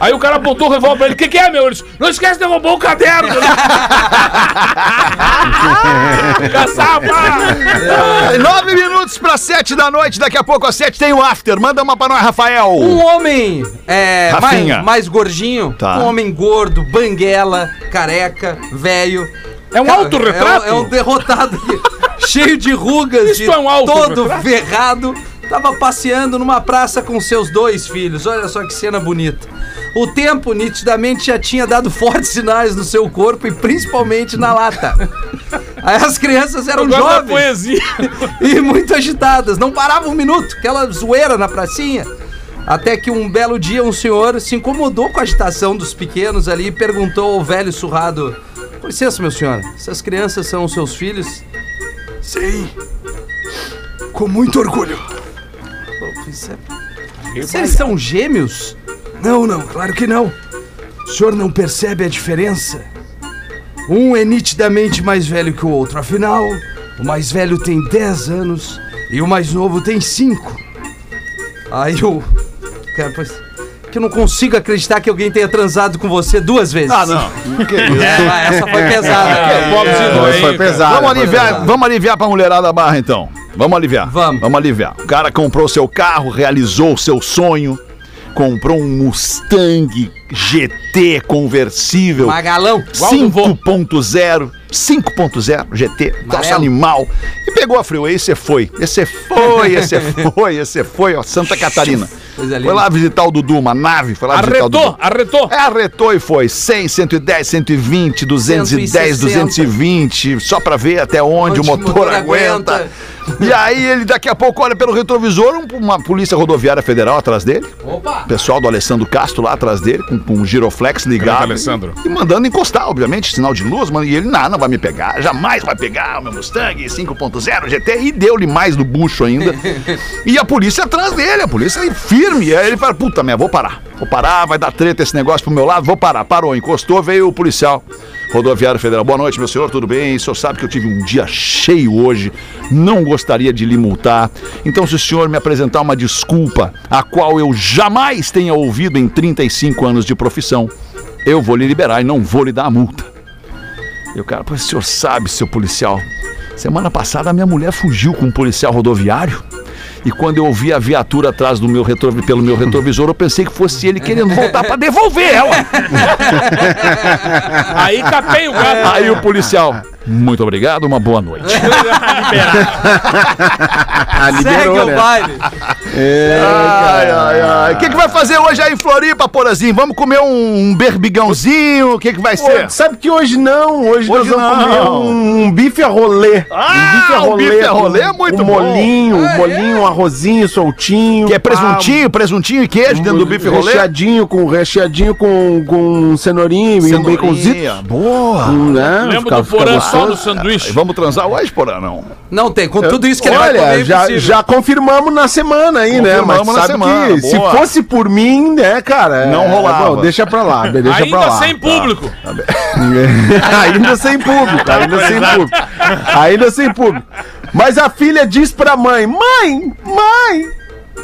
Aí o cara apontou o revólver pra ele. O que, que é, meu? Ele disse, não esquece de roubar o caderno. Caçapa! Nove minutos pra sete da noite, daqui a pouco às sete tem o after. Manda uma pra nós, Rafael. Um homem é, Rafinha. mais, mais gordinho, Tá. um homem gordo, banguela, careca, velho. É um autorretrato? É, um- é um derrotado aqui, cheio de rugas, de é um todo ferrado. Tava passeando numa praça com seus dois filhos. Olha só que cena bonita. O tempo nitidamente já tinha dado fortes sinais no seu corpo e principalmente na lata. As crianças eram jovens e muito agitadas. Não parava um minuto, aquela zoeira na pracinha. Até que um belo dia um senhor se incomodou com a agitação dos pequenos ali e perguntou ao velho surrado: Com licença, meu senhor, essas crianças são os seus filhos? Sim. Com muito orgulho. É- Vocês são gêmeos? Não, não, claro que não. O senhor não percebe a diferença? Um é nitidamente mais velho que o outro. Afinal, o mais velho tem 10 anos e o mais novo tem 5. Aí o. Cara, pois. Que eu não consigo acreditar que alguém tenha transado com você duas vezes. Ah, não. Que isso? É, essa foi pesada. É, Foi, doente, foi cara. pesado. Vamos aliviar, vamos aliviar pra mulherada da barra, então. Vamos aliviar. Vamos. Vamos aliviar. O cara comprou seu carro, realizou o seu sonho, comprou um Mustang GT conversível Magalão. 5.0, 5.0 GT, Amarelo. animal. E pegou a freeway e você foi. Esse foi, esse foi, esse foi, ó, Santa Catarina. Coisa linda. Foi lá visitar o Dudu, uma nave, foi lá visitar o Arretou, Dudu. arretou. É, arretou e foi 100, 110, 120, 210, 160. 220, só pra ver até onde, Onde o motor, aguenta. E aí ele daqui a pouco olha pelo retrovisor, um- uma polícia rodoviária federal atrás dele. Opa! Pessoal do Alessandro Castro lá atrás dele, com, com um giroflex ligado. Grande Alessandro. E mandando encostar, obviamente, sinal de luz, mano. E ele, não, não vai me pegar, jamais vai pegar o meu Mustang 5.0 GT. E deu-lhe mais do bucho ainda. e a polícia atrás dele, a polícia aí firme. Aí ele fala, puta merda, vou parar. Vou parar, vai dar treta esse negócio pro meu lado, vou parar. Parou, encostou, veio o policial. Rodoviário Federal, boa noite, meu senhor, tudo bem? O senhor sabe que eu tive um dia cheio hoje, não gostaria de lhe multar. Então, se o senhor me apresentar uma desculpa, a qual eu jamais tenha ouvido em 35 anos de profissão, eu vou lhe liberar e não vou lhe dar a multa. E o cara, pô, o senhor sabe, seu policial, semana passada a minha mulher fugiu com um policial rodoviário. E quando eu ouvi a viatura atrás do meu retrovi- pelo meu retrovisor, eu pensei que fosse ele querendo voltar pra devolver ela. Aí capei o gato. Aí o policial, muito obrigado, uma boa noite. Ah, Segue o baile. Ai, ai, ai. O que, que vai fazer hoje aí em Floripa, Porazinho? Vamos comer um, um berbigãozinho? O que, que vai Pô, ser? sabe que hoje não, hoje, Hoje nós vamos não. comer um, um bife a rolê. Ah, um o bife a rolê é muito um bom. molinho, um molinho, um arrozinho soltinho. Que é presuntinho, presuntinho e queijo dentro do bife rolê? Recheadinho com, recheadinho com, com cenourinho e um baconzito. Boa. Hum, né? Lembra Fica- do porã só no sanduíche? Vamos transar hoje, Porã, não? Não tem, com tudo isso que ele vai comer, Olha, é já, impossível. já confirmamos na semana aí, né? Mas Confirmamos na sabe semana, que se boa. fosse por mim, né, cara? é- Não rolava. bom, deixa pra lá, deixa pra Ainda lá. sem público. ainda sem público, ainda sem público. Ainda sem público. Mas a filha diz pra mãe: Mãe, mãe,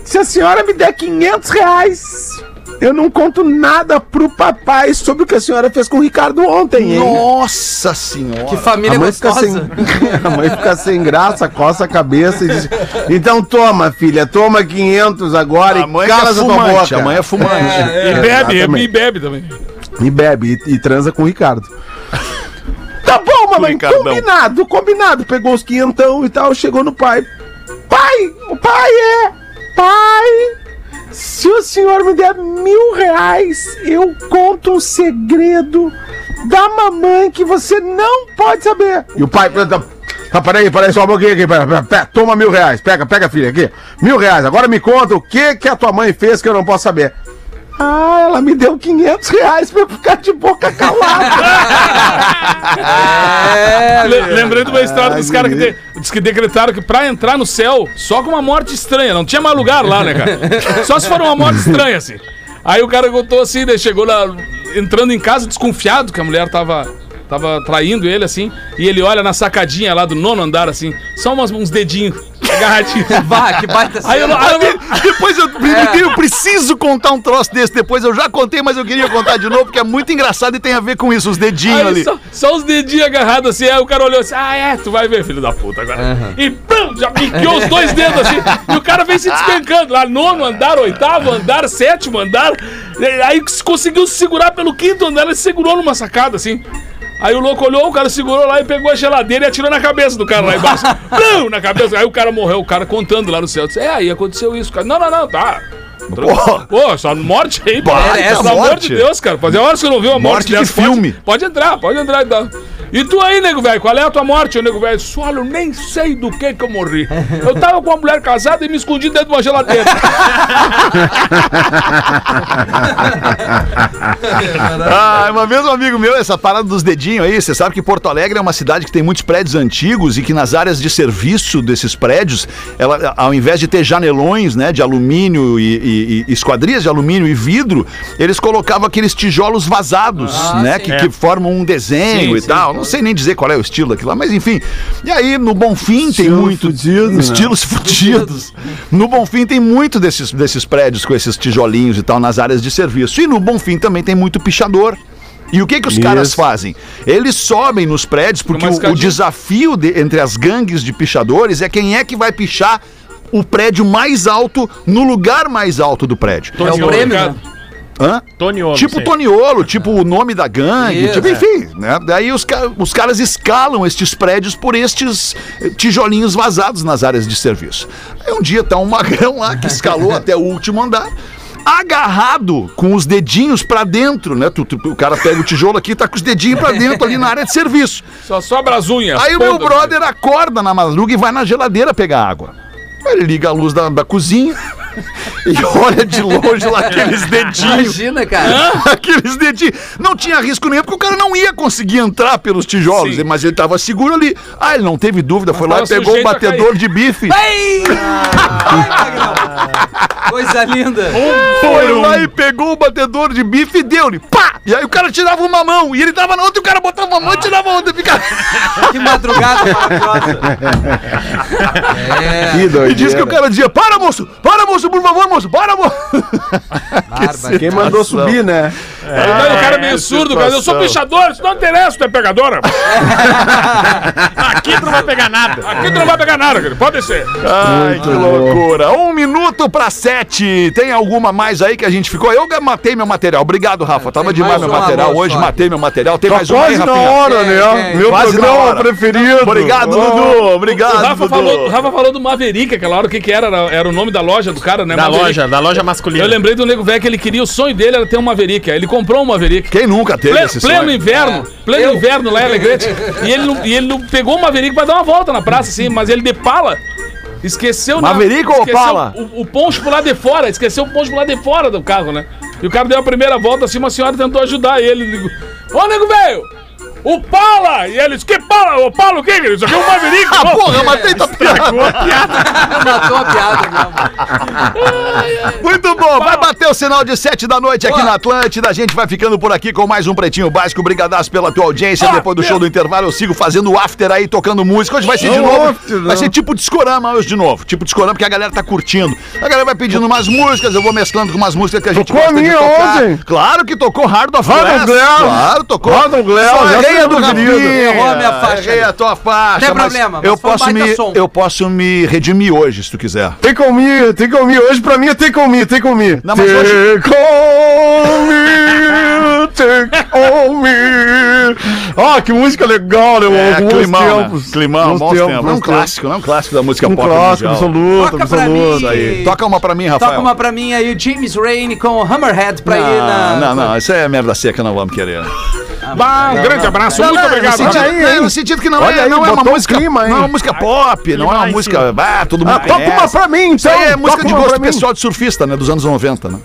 se a senhora me der 500 reais, eu não conto nada pro papai sobre o que a senhora fez com o Ricardo ontem, hein? Nossa senhora. Que família A mãe, fica sem, gostosa. a mãe fica sem graça, coça a cabeça e diz: Então toma, filha, toma 500 agora A e é cala tua fumante, boca. a mãe é fumante. E bebe, exatamente. e bebe também. E bebe e, e transa com o Ricardo. Tá bom, mamãe, Ricardão. combinado, combinado. Pegou os quinhentão e tal, chegou no pai. Pai, o pai é. Pai, se o senhor me der mil reais, eu conto um segredo da mamãe que você não pode saber. E o pai pergunta: Ah, peraí, peraí, só um pouquinho aqui. Pera, pera, toma mil reais. Pega, pega, filha, aqui. Mil reais. Agora me conta o que que a tua mãe fez que eu não posso saber. Ah, ela me deu 500 reais pra eu ficar de boca calada. É, Le- Lembrei de uma história dos caras que, de- diz que decretaram que pra entrar no céu, só com uma morte estranha, não tinha mais lugar lá, né, cara? Só se for uma morte estranha, assim. Aí o cara contou assim, daí chegou lá, entrando em casa desconfiado que a mulher tava, tava traindo ele, assim, e ele olha na sacadinha lá do nono andar, assim, só umas- uns dedinhos agarradinhos. Bah, que baita Aí eu, aí eu, Depois eu, eu preciso contar um troço desse depois. Eu já contei, mas eu queria contar de novo, porque é muito engraçado e tem a ver com isso, os dedinhos Aí ali. só, só os dedinhos agarrados assim, aí o cara olhou assim, ah é, tu vai ver, filho da puta, agora. E pum, já piqueou os dois dedos assim, e o cara vem se despencando lá, nono andar, oitavo andar, sétimo andar, aí conseguiu se segurar pelo quinto andar, ele segurou numa sacada assim. Aí o louco olhou, o cara segurou lá e pegou a geladeira e atirou na cabeça do cara lá embaixo. Pum, na cabeça. Aí o cara morreu, o cara contando lá no céu. Disse, é, aí aconteceu isso, cara. Não, não, não, tá. Pô, só morte aí, pô. Pelo amor morte. de Deus, cara. Fazia horas que eu não vi uma morte, Morte de dessa. filme. Pode, pode entrar, pode entrar então. E tu aí, nego velho, qual é a tua morte, ô, nego velho? Disse, Olha, eu nem sei do que que eu morri. Eu tava com uma mulher casada e me escondi dentro de uma geladeira. Ah, uma vez um amigo meu, essa parada dos dedinhos aí, você sabe que Porto Alegre é uma cidade que tem muitos prédios antigos e que nas áreas de serviço desses prédios, ela, ao invés de ter janelões, né, de alumínio e, e- e esquadrias de alumínio e vidro, eles colocavam aqueles tijolos vazados, né, sim. que, que formam um desenho Sim, e sim, tal. Não sei nem dizer qual é o estilo daquilo lá, mas enfim. E aí no Bonfim tem Estilo muito fudido, né? estilos fudidos. No Bonfim tem muito desses, desses prédios com esses tijolinhos e tal nas áreas de serviço. E no Bonfim também tem muito pichador. E o que que os Isso. caras fazem? Eles sobem nos prédios porque o, o desafio de- entre as gangues de pichadores é quem é que vai pichar o prédio mais alto no lugar mais alto do prédio. É o prêmio, né? Hã? Toniolo. Tipo sim. Toniolo, tipo o nome da gangue, Isso, tipo, é. enfim, né? Daí os, os caras escalam estes prédios por estes eh, tijolinhos vazados nas áreas de serviço. Aí um dia tá um magrão lá que escalou até o último andar. Agarrado com os dedinhos pra dentro, né? Tu- tu- o cara pega o tijolo aqui e tá com os dedinhos pra dentro ali na área de serviço. Só sobra as unhas. Aí o meu brother acorda na madruga e vai na geladeira pegar água. Aí Ele liga a luz da, da cozinha e olha de longe lá aqueles dedinhos. Imagina, cara. Aqueles dedinhos. Não tinha risco nenhum, porque o cara não ia conseguir entrar pelos tijolos, Sim. mas ele tava seguro ali. Ah, ele não teve dúvida, foi lá e pegou o batedor de bife. Ai, Magrão. Coisa linda. Foi lá e pegou o batedor de bife e deu-lhe. Pá! E aí o cara tirava uma mão, e ele tava na outra, e o cara botava uma mão e tirava a outra. E, ficava... Que madrugada maravilhosa. É, Que doideira. e diz que o cara dizia: Para, moço! Para, moço, por favor, moço! Para, moço! bárbaro. Quem mandou subir, né? Aí o cara meio surdo, cara. Eu sou pichador, isso não interessa, tu é pegadora. Aqui tu não vai pegar nada. Aqui tu não vai pegar nada, cara. Pode ser. Ai, que loucura. Um minuto pra sete. Tem alguma mais aí que a gente ficou? Eu matei meu material. Obrigado, Rafa. Tava demais mais meu um material. Hoje só matei meu material. Tem Tá mais uma aí, quase na hora, É, né? é. Meu Quase programa hora. preferido. Obrigado, Oh. Dudu. Obrigado, O Rafa, Dudu. falou, o Rafa falou do Maverick aquela hora, o que que era? Era, era o nome da loja do cara, né? Da Maverick. loja, da loja masculina. Eu lembrei do nego velho que ele queria, o sonho dele era ter um Maverick. Aí ele comprou um Maverick. Quem nunca teve Ple- esse pleno sonho? inverno, pleno inverno lá em Alegrete. E ele, e ele não pegou o Maverick pra dar uma volta na praça, assim, mas ele de pala. Esqueceu na- Maverick ou esqueceu Opala? O, o poncho pro lado de fora, esqueceu o poncho pro lado de fora do carro, né? E o cara deu a primeira volta assim, uma senhora tentou ajudar ele. Ô, nego velho! O Pala! E ele disse, que Pala? O Pala o quê? querido? Isso aqui é um Maverick! Ah, pô." porra, eu matei tua piada. Matou a piada mesmo. Muito bom, vai bater o sinal de sete da noite aqui na Atlântida. A gente vai ficando por aqui com mais um Pretinho Básico. Brigadaço pela tua audiência. Depois do show do intervalo, eu sigo fazendo o after aí, tocando música. Hoje vai ser de Não, novo. não. Vai ser tipo discorama hoje de novo. Tipo discorama, porque a galera tá curtindo. A galera vai pedindo umas músicas, eu vou mesclando com umas músicas que a gente Tocou a gosta de minha tocar. ontem. Claro que tocou Hard of Glass. Glass. Claro, tocou. Hard of Glass, errei a do meu Rafinha. Errou a minha faixa. Errei a tua faixa. Tem mas problema, mas eu foi um posso, baita me, som. eu posso me redimir hoje, se tu quiser. Take on me, take on me. Hoje pra mim é take on me, take on me. Não, mas hoje- on me, take on me. Ó, que música legal, né? É, Bons climão, né? Climão, Bons tempos, tempos. É um clássico, não é um clássico da música Um pop clássico, mundial. absoluto, Toca pra absoluto. Aí. Toca uma pra mim, Rafael. Toca uma pra mim aí, o James Rain com Hammerhead pra ir na. Não, não, não, isso é merda seca, não vamos querer. Bah, um grande abraço, muito Não, obrigado. No sentido, aí, no sentido que não Olha é, aí, não é uma um música. clima, hein? não é uma música pop, não é uma música. Ah, todo mundo Ah, toca uma pra mim, Isso então. aí é música Toca de gosto pessoal de surfista, né? Dos anos 90, né?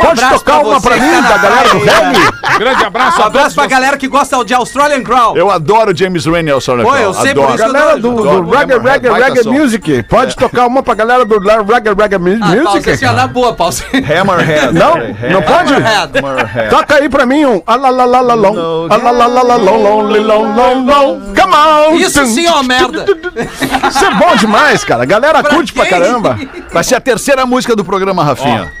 Pode abraço tocar pra uma pra mim, da galera do reggae? Grande abraço Um a abraço todos pra galera que gosta de Australian Growl. Eu adoro James Rainey ao Solar Pô, eu sei por adoro. isso Galera do, do reggae, reggae, reggae music. Pode tocar uma pra galera do reggae, reggae Ah, pausa music? assim, na boa, pausa. Hammerhead. Não? Não pode? Hammerhead. Toca aí pra mim um. Alalalalom. Alalalalom, lonely, long, long, long. Come on. Isso sim é uma merda. Isso é bom demais, cara. A galera curte pra caramba. Vai ser a terceira música do programa, Rafinha.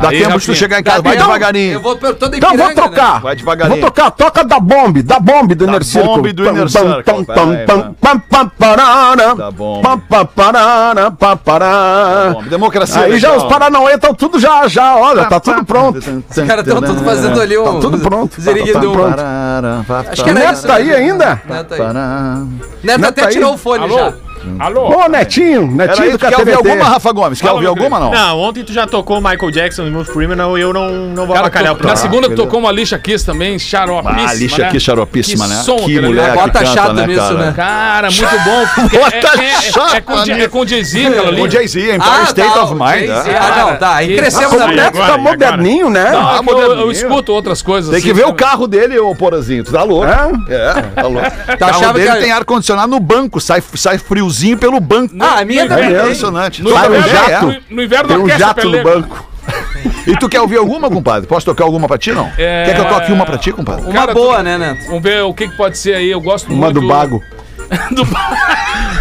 Dá Aí, tempo de tu chegar em casa. Vai devagarinho. Eu vou per- toda Então vou né? tocar. Vai devagarinho. Vou tocar. Toca da Bomb. Da Bomb do Inner Circle. Bomb do Inner Pam, pam, Circle. Da Bomb. Pam, pam, parara, pam, parara. Bom, Democracia. Aí já legal. os Paranauê estão tudo já, já, olha, tá tudo pronto. Os caras estão tudo fazendo ali um. Tá tudo pronto. Ziriguidum. Acho que O era Neto tá aí ainda? Neto aí. Neto até tirou o fone já. Alô? Ô, Netinho, Netinho do tu quer ouvir alguma, Rafa Gomes? Quer Fala, ouvir meu alguma, não? Não, ontem tu já tocou Michael Jackson, Smooth Criminal e eu não, não vou Cara, avacalhar o to- na segunda tocou uma lixa Kiss também, xaropíssima, Ah, lixa né? aqui, xaropíssima, Que né? som que aquele mulher que Bota canta, chato né, nisso, cara? né? Cara, muito bom. Bota é, é, é, chata é, com, nisso. é com Jay-Z aquela ali. O Jay-Z, Empire State tá, of o Mind. Jay-Z. né? Ah, não, tá. Aí crescemos O na Aí, Neto agora, tá e agora? moderninho, né? Não, Ah, é que eu, moderninho. escuto outras coisas. Tem que assim, ver o sabe? carro dele, ô Porazinho. Tu tá louco? É? É, tá louco. O Tá carro achava dele que- tem ar-condicionado no banco, sai, sai friozinho pelo banco. Ah, a minha no também. tem. Impressionante. No, Sai um inverno- jato. no- no inverno Tem um jato no banco. E tu quer ouvir alguma, compadre? Posso tocar alguma pra ti, não? É, Quer que eu toque uma pra ti, compadre? Uma Cara, boa, né, Neto? Vamos ver o que, que pode ser aí. Eu gosto Uma muito. do bago. do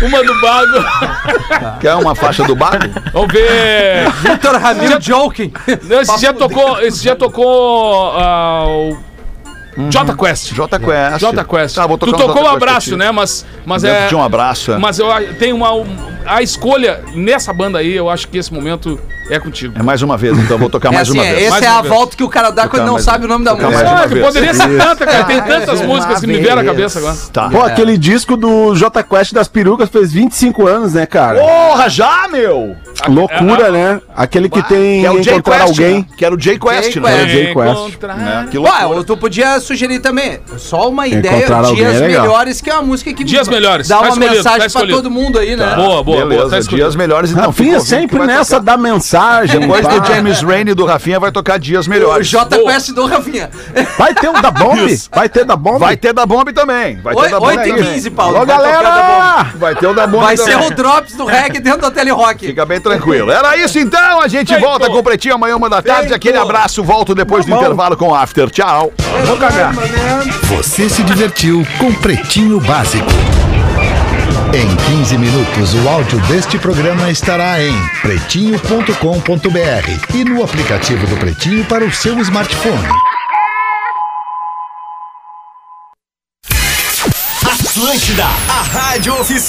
Uma do bago. Quer uma faixa do bago? Vamos ver. Vitor Ramil joking. Não, esse já tocou. Esse já tocou. ah, o J Quest. J Quest. J Quest. Tá, vou tu tocar um tocou Jota o Quest abraço, né? Mas, mas é. de um abraço. é. Mas eu tenho uma. um- A escolha nessa banda aí, eu acho que esse momento é contigo. É mais uma vez, então vou tocar É mais assim, uma é, vez. essa Mais é a vez. volta que o cara dá quando não mais- sabe o nome da tocar música. mais uma Ah, que vez. poderia ser tanta, cara. Tem tantas é, músicas que me vieram à cabeça agora. Tá. Pô, aquele disco do J Quest das perucas fez 25 anos, né, cara? Porra, já, meu! Loucura, né? Aquele que tem Que é o encontrar Quest, alguém. né? Que era o Jay Quest, né? Quest. É, Jay Quest. Encontrar- É, que Ué, loucura. tu podia sugerir também. Só uma ideia, Dias é legal. Melhores, que é uma música que Dias Melhores, dá tá uma escolhido, mensagem tá pra todo mundo aí, né? Boa, boa, boa. Beleza, Tá escolhido. dias melhores. Então, Rafinha sempre nessa tocar. da mensagem. Depois do James Rain e do Rafinha, vai tocar dias O melhores. J Boa. Quest do Rafinha. Vai ter o da Bomb? Vai ter da Bomb? Vai ter da Bomb também. Vai ter da Bomb oito e também. 15, Paulo. Alô, da bomba. galera! Vai ter o da Bomb Vai ser o Drops do reggae dentro do Telerock. Fica bem tranquilo. Era isso então. A gente volta com o Pretinho amanhã, uma da tarde. Aquele abraço. Volto depois do bom. intervalo com o After. Tchau. Vou Você se divertiu com Pretinho Básico. Em 15 minutos, o áudio deste programa estará em pretinho.com.br e no aplicativo do Pretinho para o seu smartphone. Atlântida, a rádio oficial.